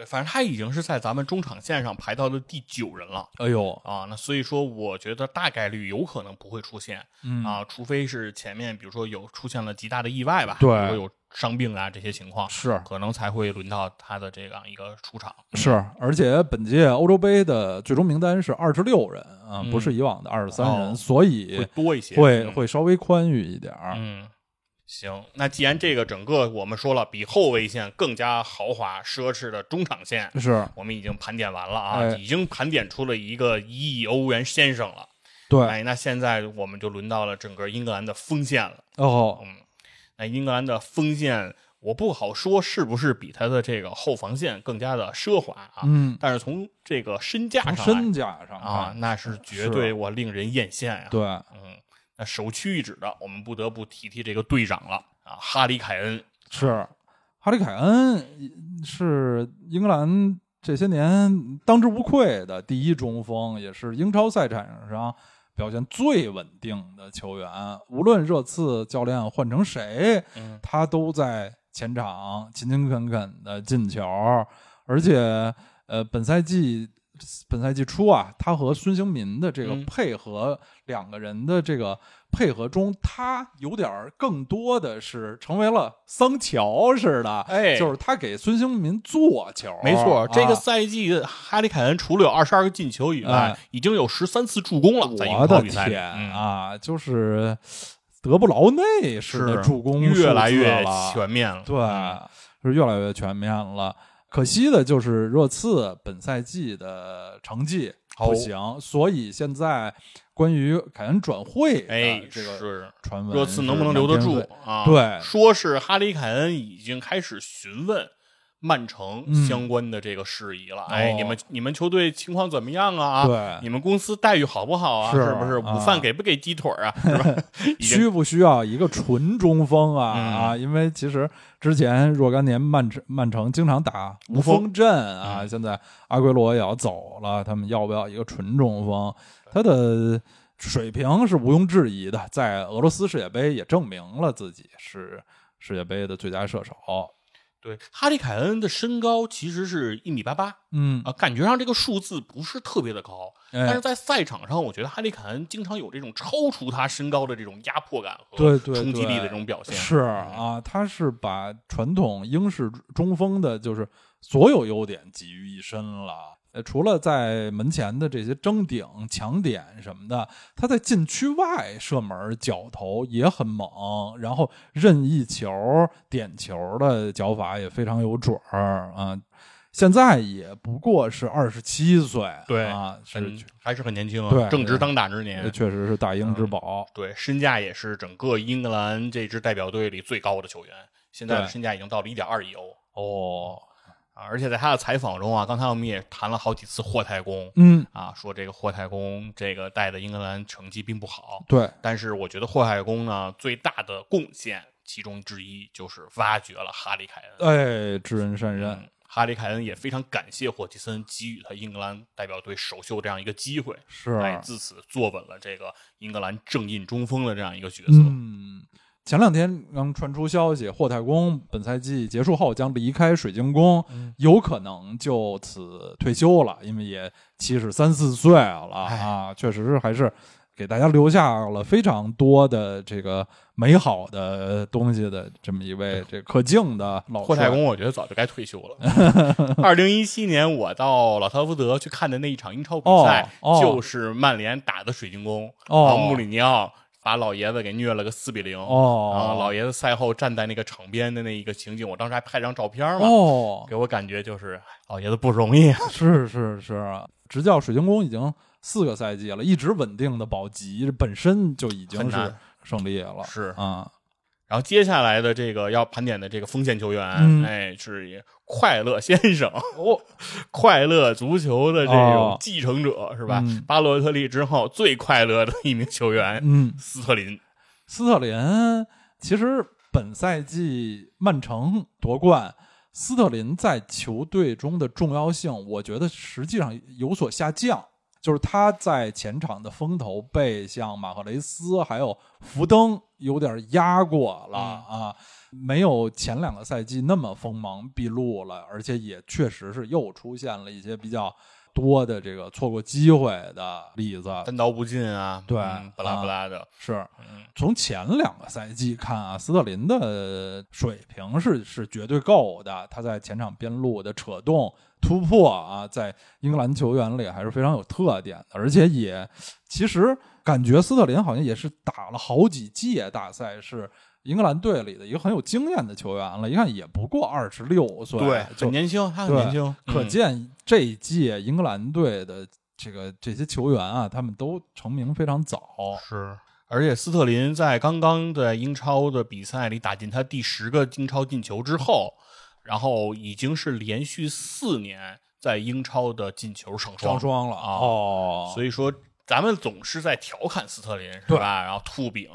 对，反正他已经是在咱们中场线上排到了第九人了。哎呦啊，那所以说，我觉得大概率有可能不会出现嗯啊，除非是前面比如说有出现了极大的意外吧，如说有伤病啊这些情况，是可能才会轮到他的这样一个出场。是，而且本届欧洲杯的最终名单是二十六人啊，嗯不是以往的二十三人，哦所会以多一些，嗯会会稍微宽裕一点儿。嗯，行，那既然这个整个我们说了，比后卫线更加豪华奢侈的中场线，是我们已经盘点完了啊，哎已经盘点出了一个一亿欧元先生了。对哎，那现在我们就轮到了整个英格兰的锋线了。哦，嗯，那英格兰的锋线，我不好说是不是比他的这个后防线更加的奢华啊，嗯，但是从这个身价上身价上啊，那是绝对我令人艳羡呀、对，嗯，那首屈一指的，我们不得不提提这个队长了啊，哈里凯恩。是哈里凯恩是英格兰这些年当之无愧的第一中锋，也是英超赛场上表现最稳定的球员。无论热刺教练换成谁，嗯他都在前场勤勤恳恳的进球，而且呃，本赛季本赛季初啊，他和孙兴民的这个嗯。配合，两个人的这个配合中，他有点儿更多的是成为了桑乔似的，哎。就是他给孙兴民做球，没错，这个啊赛季哈里凯恩除了有二十二个进球以外，哎。已经有十三次助攻了，我的天嗯。啊，就是德布劳内式的是。助攻越来越全面了。对嗯，是越来越全面了。可惜的就是热刺本赛季的成绩不行，所以现在关于凯恩转会哎的，这个是传闻，热刺能不能留得住？啊？对说是哈里凯恩已经开始询问曼城嗯相关的这个事宜了。哎，哦你们你们球队情况怎么样啊？对你们公司待遇好不好啊？是是不是啊午饭给不给鸡腿啊？是吧？需不需要一个纯中锋啊？嗯啊，因为其实之前若干年曼城曼城经常打无锋阵啊，嗯现在阿圭罗也要走了，他们要不要一个纯中锋？他的水平是毋庸置疑的，在俄罗斯世界杯也证明了自己是世界杯的最佳射手。对哈利凯恩的身高其实是一米八八嗯，啊，感觉上这个数字不是特别的高，但哎是，在赛场上，我觉得哈利凯恩经常有这种超出他身高的这种压迫感和冲击力的这种表现。是啊，他是把传统英式中锋的，就是所有优点集于一身了。呃，除了在门前的这些争顶、抢点什么的，他在禁区外射门、脚头也很猛，然后任意球、点球的脚法也非常有准儿啊。现在也不过是二十七岁，对啊，是很还是很年轻啊，对正值当打之年。确实是大英之宝。对，身价也是整个英格兰这支代表队里最高的球员，现在的身价已经到了一点二亿欧哦，啊！而且在他的采访中啊，刚才我们也谈了好几次霍太公嗯，啊，说这个霍太公这个带的英格兰成绩并不好，对，但是我觉得霍太公呢最大的贡献其中之一就是挖掘了哈利凯恩。哎，知人善任。嗯，哈利凯恩也非常感谢霍奇森给予他英格兰代表队首秀这样一个机会，是，哎，自此坐稳了这个英格兰正印中锋的这样一个角色。嗯，前两天刚传出消息，霍太公本赛季结束后将离开水晶宫，嗯。有可能就此退休了，因为也七十三四岁了哎啊，确实是还是给大家留下了非常多的这个美好的东西的这么一位这可敬的老霍太公，我觉得早就该退休了。二零一七年，我到老特福德去看的那一场英超比赛，哦哦。就是曼联打的水晶宫，哦。然后穆里尼奥把老爷子给虐了个四比零。哦然后，老爷子赛后站在那个场边的那一个情景，我当时还拍张照片嘛，哦，给我感觉就是老爷子不容易。是是是，执教水晶宫已经四个赛季了，一直稳定的保级，这本身就已经是胜利了。是啊，然后接下来的这个要盘点的这个锋线球员，嗯哎，是快乐先生，哦，快乐足球的这种哦继承者、是吧？嗯巴洛特利之后最快乐的一名球员，嗯，斯特林。斯特林其实本赛季曼城夺冠，斯特林在球队中的重要性，我觉得实际上有所下降。就是他在前场的风头被像马赫雷斯还有福登有点压过了啊，没有前两个赛季那么锋芒毕露了，而且也确实是又出现了一些比较多的这个错过机会的例子。单刀不进啊，对嗯不拉不拉的，是嗯从前两个赛季看啊，斯特林的水平是是绝对够的。他在前场边路的扯动、突破啊，在英格兰球员里还是非常有特点的，而且也其实感觉斯特林好像也是打了好几届大赛，是英格兰队里的一个很有经验的球员了。一看也不过二十六岁，对，就很年轻，他很年轻，可嗯见这一届英格兰队的这个这些球员啊，他们都成名非常早。是。而且斯特林在刚刚在英超的比赛里打进他第十个英超进球之后，然后已经是连续四年在英超的进球双双了啊哦，所以说，咱们总是在调侃斯特林是吧？然后吐饼，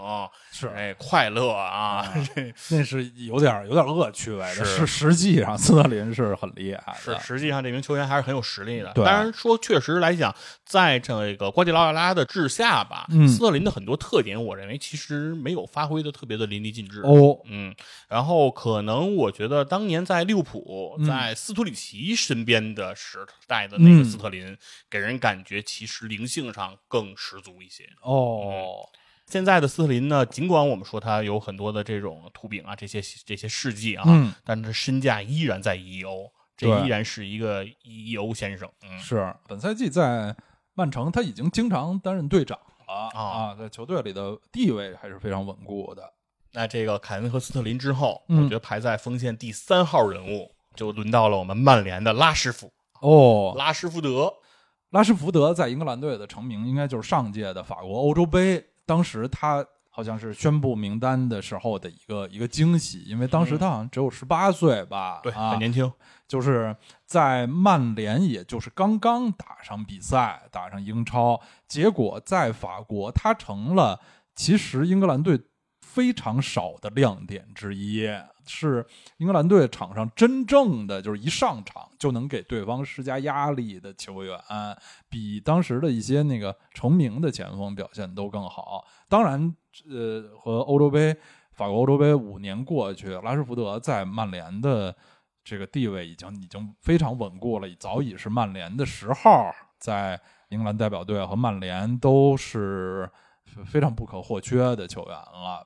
是。哎，快乐啊，这。那是有点有点恶趣味的，是。实实际上斯特林是很厉害是，实际上这名球员还是很有实力的。对。当然说，确实来讲，在这个瓜迪奥拉的治下吧，嗯。斯特林的很多特点，我认为其实没有发挥的特别的淋漓尽致。哦，嗯，然后可能我觉得当年在利物浦，嗯。在斯图里奇身边的时代的那个嗯。斯特林，给人感觉其实灵性上更十足一些。哦，现在的斯特林呢，尽管我们说他有很多的这种图饼啊，这些这些事迹啊，嗯，但是身价依然在 E O，，这依然是一个 E O 先生。嗯，是本赛季在曼城他已经经常担任队长了啊啊，在球队里的地位还是非常稳固的。那这个凯恩和斯特林之后，嗯我觉得排在锋线第三号人物，就轮到了我们曼联的拉什福哦，拉什福德。拉什福德在英格兰队的成名，应该就是上届的法国欧洲杯，当时他好像是宣布名单的时候的一个一个惊喜，因为当时他好像只有十八岁吧，对，啊很，年轻。就是在曼联，也就是刚刚打上比赛，打上英超，结果在法国，他成了其实英格兰队非常少的亮点之一，是英格兰队场上真正的就是一上场就能给对方施加压力的球员，比当时的一些那个成名的前锋表现都更好。当然，呃，和欧洲杯。法国欧洲杯五年过去，拉什福德在曼联的这个地位已经已经非常稳固了，早已是曼联的十号，在英格兰代表队和曼联都是非常不可或缺的球员了。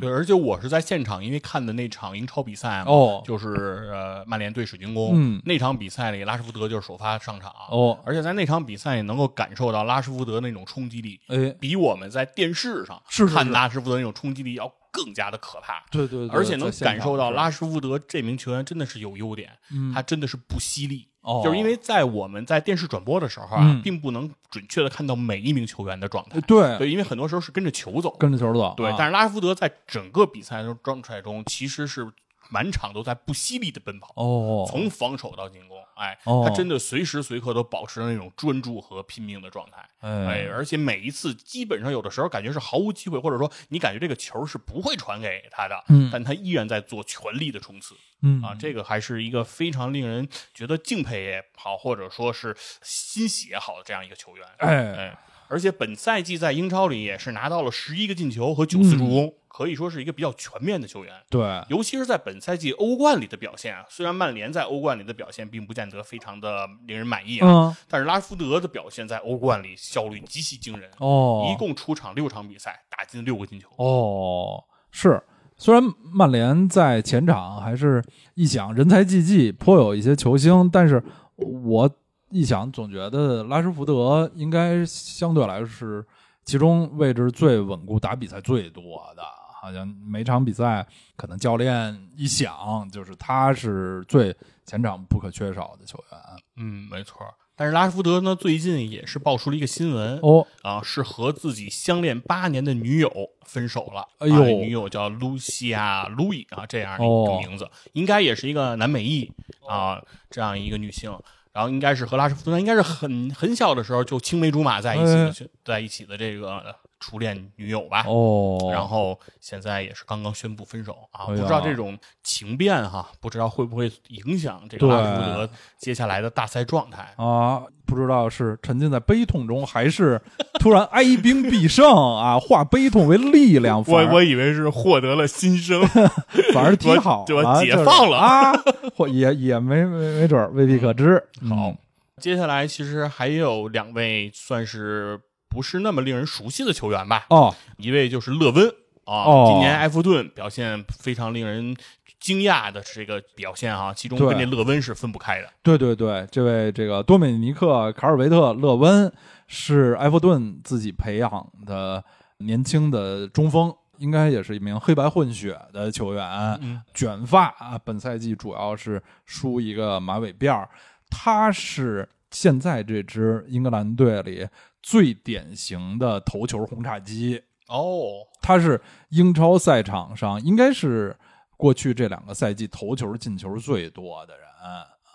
对，而且我是在现场，因为看的那场英超比赛嘛，哦就是呃曼联对水晶宫、嗯那场比赛里，拉什福德就是首发上场，哦，而且在那场比赛里能够感受到拉什福德那种冲击力，哎，比我们在电视上是看拉什福德那种冲击力要更加的可怕。对对对，而且能感受到拉什福德这名球员真的是有优点，嗯他真的是不犀利。哦就是因为在我们在电视转播的时候啊，嗯并不能准确的看到每一名球员的状态。对对，因为很多时候是跟着球走。跟着球走，对，啊但是拉什福德在整个比赛中状态中，其实是满场都在不惜力的奔跑，哦，从防守到进攻，哎，哦他真的随时随刻都保持着那种专注和拼命的状态。哎，哎，而且每一次基本上有的时候感觉是毫无机会，或者说你感觉这个球是不会传给他的，嗯但他依然在做全力的冲刺嗯啊！这个还是一个非常令人觉得敬佩也好，或者说是欣喜也好的这样一个球员。哎，哎，而且本赛季在英超里也是拿到了十一个进球和九次助攻，可以说是一个比较全面的球员。对，尤其是在本赛季欧冠里的表现啊，虽然曼联在欧冠里的表现并不见得非常的令人满意啊，嗯，但是拉什福德的表现在欧冠里效率极其惊人，哦，一共出场六场比赛，打进六个进球。哦，是。虽然曼联在前场还是一想人才济济，颇有一些球星，但是我一想总觉得拉什福德应该相对来说是其中位置最稳固、打比赛最多的。好像每场比赛可能教练一想，就是他是最前场不可缺少的球员。嗯，没错。但是拉什福德呢，最近也是爆出了一个新闻、哦，啊，是和自己相恋八年的女友分手了。哎呦啊女友叫露西亚·路易啊，这样的一哦个名字，应该也是一个南美裔啊，这样一个女性。然后应该是和拉什福德应该是很很小的时候就青梅竹马在一起在一起的这个初恋女友吧。哦，然后现在也是刚刚宣布分手啊，哎不知道这种情变哈，不知道会不会影响这个对。拉什福德接下来的大赛状态。啊，不知道是沉浸在悲痛中，还是 突然哀兵必胜啊，化悲痛为力量，我我以为是获得了新生，反而挺好 我啊，就解放了。啊，或也也没没没准儿，未必可知。好。嗯。接下来其实还有两位算是不是那么令人熟悉的球员吧，哦，一位就是勒温啊，哦今年埃弗顿表现非常令人惊讶的这个表现啊，其中跟这勒温是分不开的。对对对，这位这个多米尼克·卡尔维特·勒温是埃弗顿自己培养的年轻的中锋，应该也是一名黑白混血的球员，嗯卷发啊，本赛季主要是梳一个马尾辫儿。他是现在这支英格兰队里最典型的头球轰炸机。哦，他是英超赛场上应该是过去这两个赛季头球进球最多的人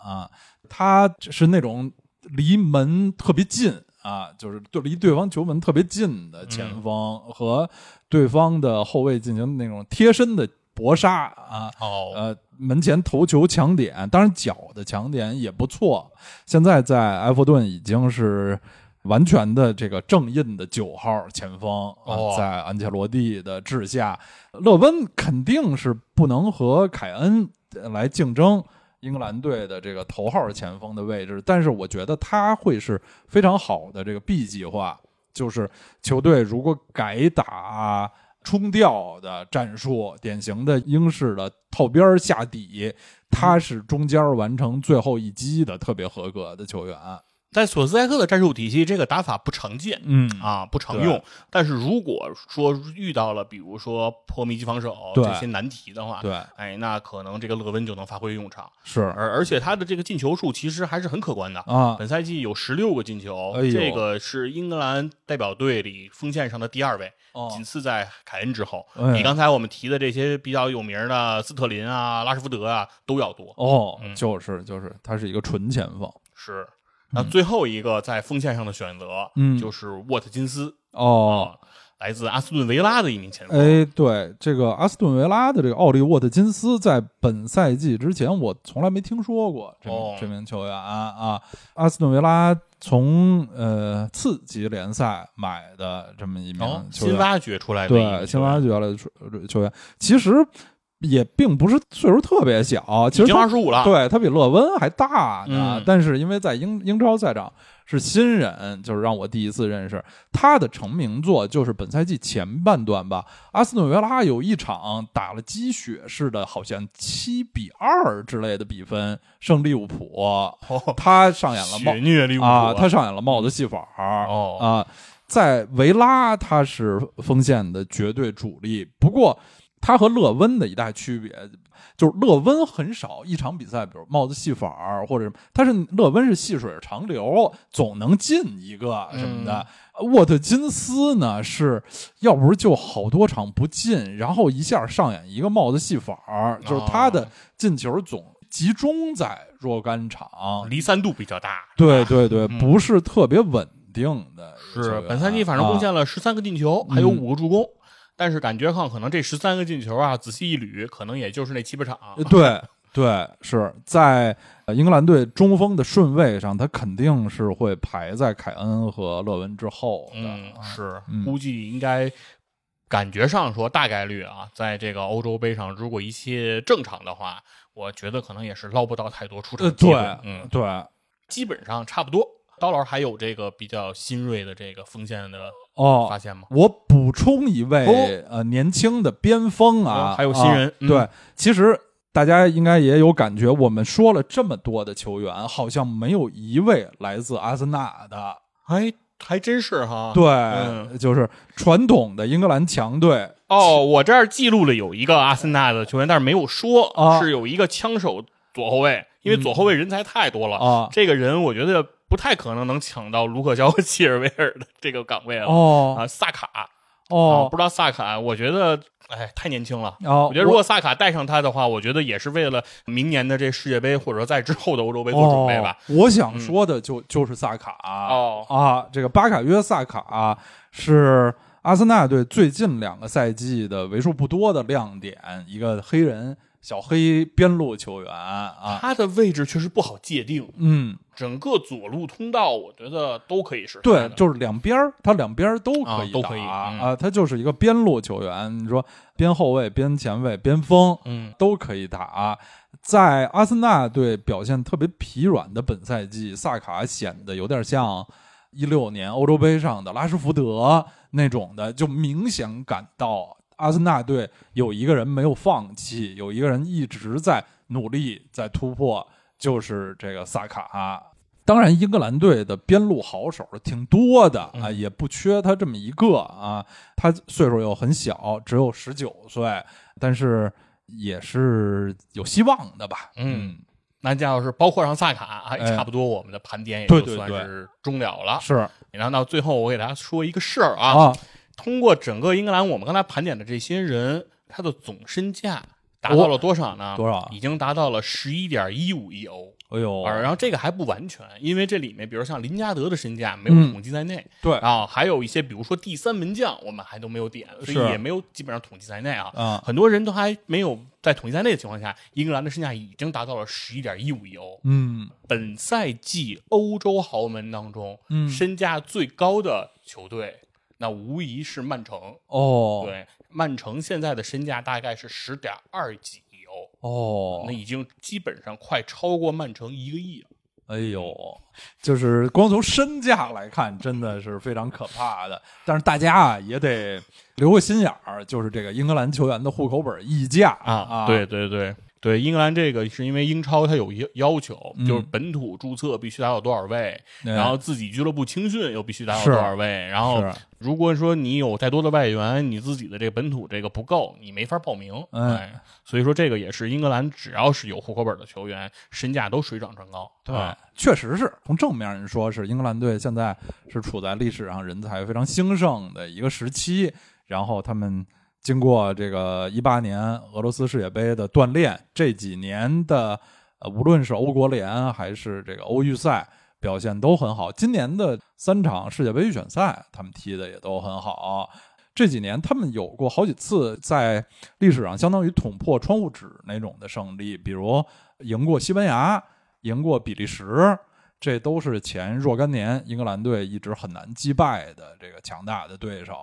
啊，他是那种离门特别近啊，就是对离对方球门特别近的前锋，和对方的后卫进行那种贴身的搏杀啊，哦，呃，门前头球抢点，当然脚的抢点也不错。现在在埃弗顿已经是完全的这个正印的九号前锋啊，哦在安切洛蒂的治下，勒温肯定是不能和凯恩呃来竞争。英格兰队的这个头号前锋的位置，但是我觉得他会是非常好的这个 B 计划，就是球队如果改打冲吊的战术，典型的英式的套边下底，他是中间完成最后一击的特别合格的球员。在索斯埃克的战术体系，这个打法不常见。嗯啊，不常用。但是如果说遇到了，比如说破密集防守对这些难题的话，对，哎，那可能这个勒温就能发挥用场。是而而且他的这个进球数其实还是很可观的。啊，本赛季有十六个进球，哎这个是英格兰代表队里锋线上的第二位，哦仅次在凯恩之后，哎比刚才我们提的这些比较有名的斯特林啊、拉什福德啊都要多。哦，嗯就是就是，他是一个纯前锋。是，那最后一个在锋线上的选择，嗯。就是沃特金斯哦，啊，来自阿斯顿维拉的一名前锋。哎，对，这个阿斯顿维拉的这个奥利沃特金斯，在本赛季之前我从来没听说过这这名球员啊啊！阿斯顿维拉从呃次级联赛买的这么一名哦，球员，新挖掘出来的对新挖掘了球球员，其实也并不是岁数特别小，其实二十五了。对他比勒温还大呢，嗯。但是因为在英英超赛场是新人，就是让我第一次认识。他的成名作，就是本赛季前半段吧，阿斯顿维拉有一场打了鸡血似的，好像七比二之类的比分胜利物浦，哦，他上演了帽血虐利物浦啊，他上演了帽子戏法哦啊，在维拉他是锋线的绝对主力，不过他和勒温的一大区别就是勒温很少一场比赛，比如帽子戏法儿或者什么他是勒温是细水长流，总能进一个什么的。沃特金斯呢是要不是就好多场不进，然后一下上演一个帽子戏法儿，就是他的进球总集中在若干场，离三度比较大。对对对，嗯不是特别稳定的。是本赛季反正贡啊献了十三个进球，还有嗯五个助攻。但是感觉上可能这十三个进球啊，仔细一捋，可能也就是那七八场。呃对对，是在呃英格兰队中锋的顺位上，他肯定是会排在凯恩和勒温之后的。嗯，是嗯，估计应该感觉上说大概率啊，在这个欧洲杯上，如果一切正常的话，我觉得可能也是捞不到太多出呃，场机会。对，嗯，对，基本上差不多。刀老师还有这个比较新锐的这个锋线的哦发，现吗？我补充一位、哦呃年轻的边锋啊，哦还有新人对，其实大家应该也有感觉，我们说了这么多的球员，好像没有一位来自阿森纳的。哎，还真是哈。对，嗯就是传统的英格兰强队。哦，我这儿记录了有一个阿森纳的球员，但是没有说，啊是有一个枪手左后卫，因为左后卫人才太多了。啊这个人我觉得不太可能能抢到卢克肖和切尔维尔的这个岗位了。哦啊，萨卡啊，哦不知道萨卡，我觉得哎太年轻了。哦，我觉得如果萨卡带上他的话，我觉得也是为了明年的这世界杯或者说在之后的欧洲杯做准备吧。哦。我想说的就、就是萨卡哦啊，这个巴卡约萨卡是阿森纳队最近两个赛季的为数不多的亮点，一个黑人小黑边路球员啊，他的位置确实不好界定，嗯，整个左路通道我觉得都可以是对，就是两边儿他两边儿都可以打啊都可以嗯啊，他就是一个边路球员，你说边后卫、边前卫、边锋，嗯都可以打。在阿森纳队表现特别疲软的本赛季，萨卡显得有点像一六年欧洲杯上的拉什福德那种的，就明显感到阿森纳队有一个人没有放弃，有一个人一直在努力在突破，就是这个萨卡。当然，英格兰队的边路好手挺多的啊，嗯也不缺他这么一个啊。他岁数又很小，只有十九岁，但是也是有希望的吧？嗯，那这样是包括上萨卡，差不多我们的盘点也就算是终了了。是然后到最后，我给大家说一个事儿啊，啊，通过整个英格兰，我们刚才盘点的这些人，他的总身价达到了多少呢？多少已经达到了十一点一五亿欧。哎呦，而然后这个还不完全，因为这里面，比如像林加德的身价没有嗯统计在内，对啊，还有一些，比如说第三门将，我们还都没有点，所以也没有基本上统计在内啊。啊，很多人都还没有在统计在内的情况下，英格兰的身价已经达到了十一点一五亿欧。嗯本赛季欧洲豪门当中，嗯身价最高的球队，那无疑是曼城。哦，对，曼城现在的身价大概是十点二几亿欧，哦那，已经基本上快超过曼城一个亿了。哎呦，就是光从身价来看，真的是非常可怕的。但是大家啊，也得留个心眼儿，就是这个英格兰球员的户口本溢价啊，对对对对，英格兰这个是因为英超它有要要求，嗯就是本土注册必须达到多少位，对然后自己俱乐部青训又必须达到多少位，然后如果说你有再多的外援，你自己的这个本土这个不够，你没法报名。嗯哎，所以说这个也是英格兰只要是有户口本的球员，身价都水涨船高。对啊，确实是从正面上说，是英格兰队现在是处在历史上人才非常兴盛的一个时期。然后他们经过这个一八年俄罗斯世界杯的锻炼，这几年的呃，无论是欧国联还是这个欧预赛，表现都很好。今年的三场世界杯预选赛，他们踢的也都很好。这几年他们有过好几次在历史上相当于捅破窗户纸那种的胜利，比如赢过西班牙，赢过比利时，这都是前若干年英格兰队一直很难击败的这个强大的对手。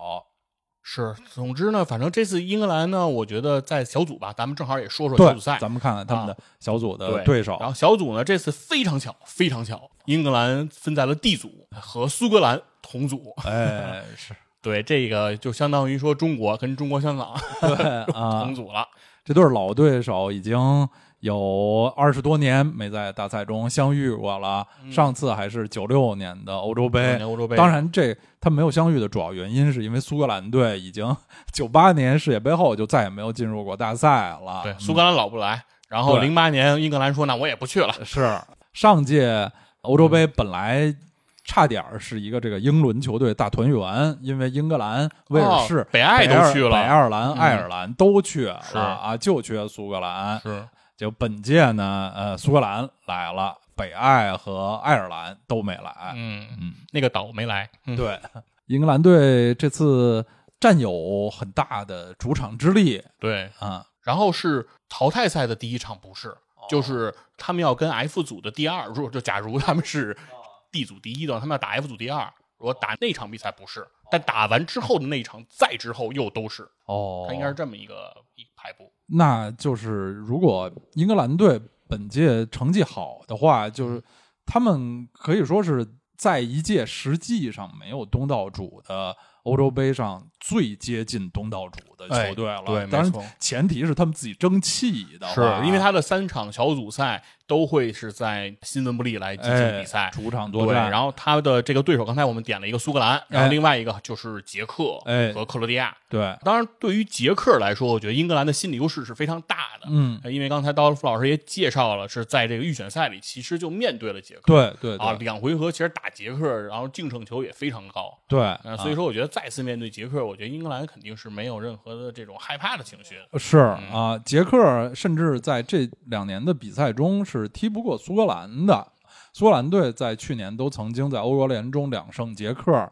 是，总之呢，反正这次英格兰呢，我觉得在小组吧，咱们正好也说说小组赛，。咱们看看他们的小组的对对手。然后小组呢，这次非常巧，非常巧，英格兰分在了 D 组，和苏格兰同组。哎，是对，这个就相当于说中国跟中国香港对啊 同，组了。这都是老对手，已经有二十多年没在大赛中相遇过了。上次还是九六年的欧洲杯，欧洲杯，当然，这他没有相遇的主要原因是因为苏格兰队已经 九八年世界杯后就再也没有进入过大赛了。对嗯苏格兰老不来。然后对零八年英格兰说：“那我也不去了。是上届欧洲杯本来差点儿是一个这个英伦球队大团圆，因为英格兰、威尔士、哦北爱都去了北爱尔兰、嗯爱尔兰都去了是啊，就缺苏格兰”。是，就本届呢，呃，苏格兰来了，北爱和爱尔兰都没来。嗯嗯，那个岛没来。嗯，对，英格兰队这次占有很大的主场之力对。啊。然后是淘汰赛的第一场不是，哦就是他们要跟 F 组的第二，如果就假如他们是 D 组第一的，他们要打 F 组第二。如果打那场比赛不是，但打完之后的那一场再之后又都是，哦，它应该是这么一个那就是如果英格兰队本届成绩好的话，就是他们可以说是在一届实际上没有东道主的欧洲杯上最接近东道主的球队了。哎对没当然错前提是他们自己争气的话，是因为他的三场小组赛都会是在新闻布利来进行哎比赛。主场作，战，然后他的这个对手，刚才我们点了一个苏格兰，然后另外一个就是捷克哎和克罗地亚。对，当然，对于捷克来说，我觉得英格兰的心理优势是非常大的。嗯，因为刚才刀夫老师也介绍了，是在这个预选赛里，其实就面对了捷克。对对啊，两回合其实打捷克，然后净胜球也非常高。对，啊，所以说我觉得再次面对捷克，我觉得英格兰肯定是没有任何的这种害怕的情绪。是嗯啊，捷克甚至在这两年的比赛中是踢不过苏格兰的。苏格兰队在去年都曾经在欧国联中两胜捷克，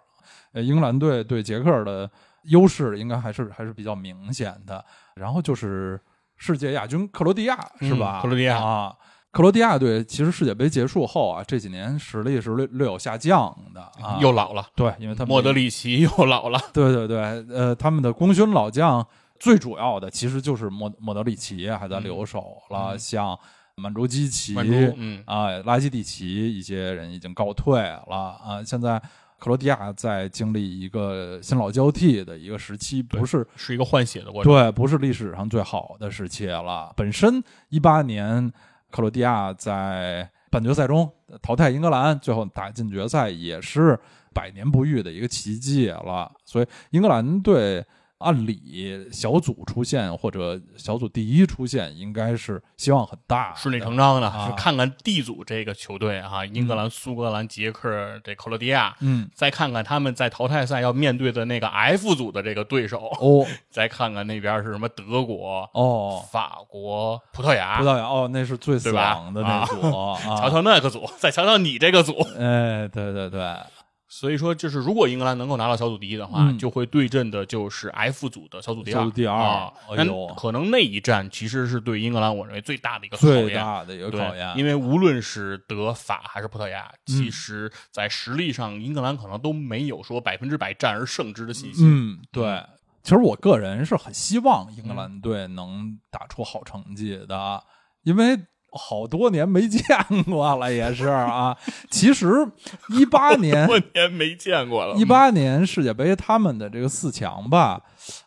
呃，英格兰队对捷克的优势应该还是还是比较明显的。然后就是世界亚军克罗地亚是吧？嗯克罗地亚啊，克罗地亚队其实世界杯结束后啊，这几年实力是略略有下降的啊。又老了，对，因为他们莫德里奇又老了，对对对，呃，他们的功勋老将最主要的其实就是莫莫德里奇还在留守了，嗯像满洲基奇、嗯啊、拉基蒂奇一些人已经告退了啊。现在克罗地亚在经历一个新老交替的一个时期，不是是一个换血的过程。对，不是历史上最好的时期了。本身一八年克罗地亚在半决赛中淘汰英格兰，最后打进决赛也是百年不遇的一个奇迹了。所以英格兰队按理小组出现或者小组第一出现，应该是希望很大，顺理成章的，啊是看看 D 组这个球队啊，英格兰、苏格兰、捷克、这克罗地亚，嗯，再看看他们在淘汰赛要面对的那个 F 组的这个对手，哦再看看那边是什么德国、哦，法国、葡萄牙，葡萄牙哦，那是最对吧爽的那组啊，瞧瞧那个组，再瞧瞧你这个组。哎，对对对，所以说，就是如果英格兰能够拿到小组第一的话，嗯就会对阵的就是 F 组的小组第二。小组第二啊，哎呦那可能那一战其实是对英格兰我认为最大的一个考验。最大的一个，考验，因为无论是德法还是葡萄牙，嗯其实在实力上，英格兰可能都没有说百分之百战而胜之的信心。嗯，对。其实我个人是很希望英格兰队能打出好成绩的，因为好多年没见过了，也是啊。其实一八年多年没见过了，一八年世界杯他们的这个四强吧，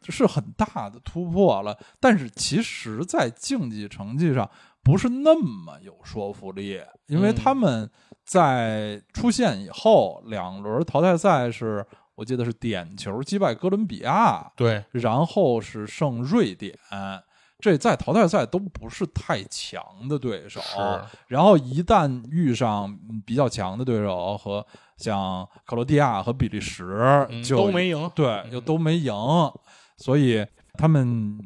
是很大的突破了，但是其实，在竞技成绩上不是那么有说服力，因为嗯他们在出现以后，两轮淘汰赛是我记得是点球击败哥伦比亚，对，然后是胜瑞典。这在淘汰赛都不是太强的对手，是然后一旦遇上嗯比较强的对手和像克罗地亚和比利时，嗯就都没赢。对，就都没赢，所以他们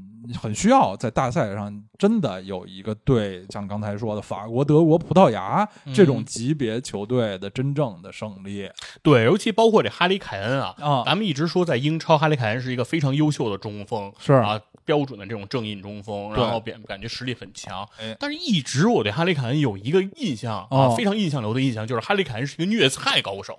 很需要在大赛上真的有一个对，像刚才说的法国、德国、葡萄牙这种嗯级别球队的真正的胜利对，尤其包括这哈里凯恩啊，啊，咱们一直说在英超，哈里凯恩是一个非常优秀的中锋，是啊，标准的这种正印中锋，然后感感觉实力很强。哎但是一直我对哈里凯恩有一个印象啊，哦非常印象流的印象，就是哈里凯恩是一个虐菜高手。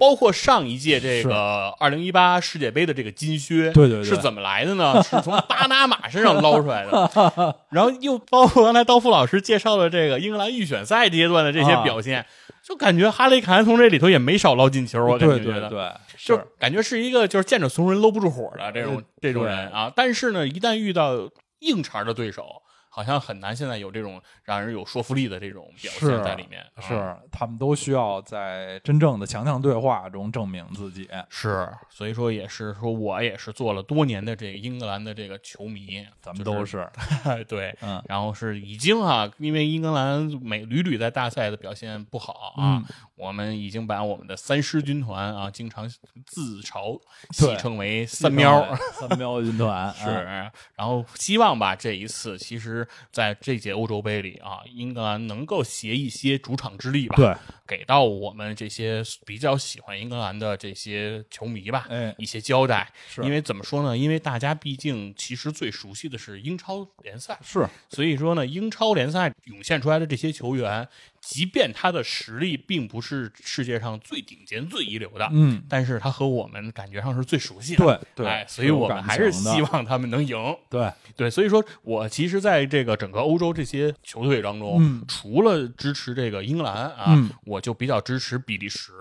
包括上一届这个二零一八世界杯的这个金靴，对对对是怎么来的呢？是从巴拿马身上捞出来的。然后又包括刚才刀夫老师介绍的这个英格兰预选赛阶段的这些啊表现，就感觉哈里凯恩从这里头也没少捞进球。我感觉觉得对，就感觉是一个就是见着怂人搂不住火的这种呃这种人啊。但是呢，一旦遇到硬茬的对手，好像很难现在有这种让人有说服力的这种表现在里面。啊是他们都需要在真正的强强对话中证明自己。是，所以说也是说，我也是做了多年的这个英格兰的这个球迷，咱们都是，对。嗯然后是已经啊，因为英格兰每屡屡在大赛的表现不好啊，嗯我们已经把我们的三狮军团啊，经常自嘲戏称为“三喵”，三喵军团 是，啊然后希望吧，这一次其实在这届欧洲杯里啊，英格兰能够携一些主场之力吧，对，给到我们这些比较喜欢英格兰的这些球迷吧，哎一些交代。是因为怎么说呢？因为大家毕竟其实最熟悉的是英超联赛，是所以说呢，英超联赛涌现出来的这些球员，即便他的实力并不是世界上最顶尖、最一流的，嗯，但是他和我们感觉上是最熟悉的。对对哎，所以我们还是希望他们能赢。对，对，所以说我其实在这个整个欧洲这些球队当中，嗯除了支持这个英格兰啊，嗯我就比较支持比利时。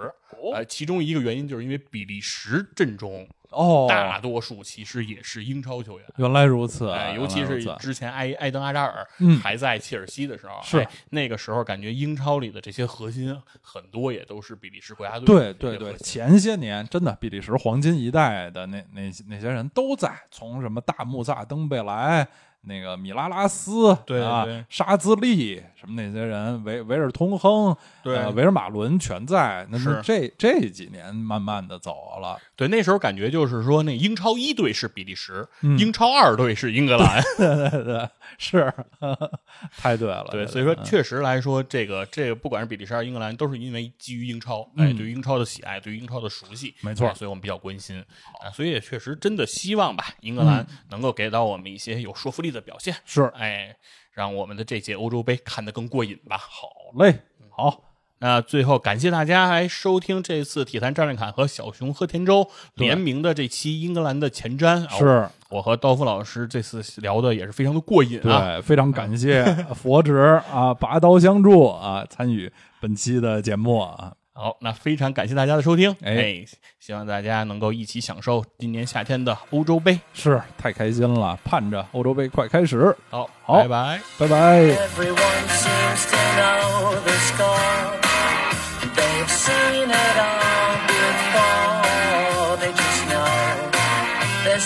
呃，其中一个原因就是因为比利时阵中哦，大多数其实也是英超球员。原来如此，哎，尤其是之前埃埃登阿扎尔嗯。还在切尔西的时候，是。哎那个时候感觉英超里的这些核心很多也都是比利时国家队对对对，前些年真的比利时黄金一代的那那那些人都在，从什么大穆萨、登贝莱、那个米拉拉斯，对啊，沙兹利什么那些人，维维尔通亨，对呃维尔马伦全在。那是么这这几年慢慢的走了，对，那时候感觉就是说，那英超一队是比利时，嗯英超二队是英格兰。对对对，是，太对了。对，这所以说确实来说，这个这个不管是比利时还是英格兰，都是因为基于英超，哎，嗯。对于英超的喜爱，对于英超的熟悉，没错哎所以我们比较关心。啊，所以也确实真的希望吧，英格兰嗯。能够给到我们一些有说服力的表现，是。哎，让我们的这届欧洲杯看得更过瘾吧。好，嘞，好，那最后感谢大家来收听这次体坛战略侃和小熊喝甜粥联名的这期英格兰的前瞻，啊是我和刀锋老师这次聊的也是非常的过瘾啊。对，非常感谢佛指啊，拔刀相助啊，参与本期的节目啊。好，那非常感谢大家的收听，哎哎，希望大家能够一起享受今年夏天的欧洲杯。是太开心了，盼着欧洲杯快开始，好，好拜拜。拜拜。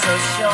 So sure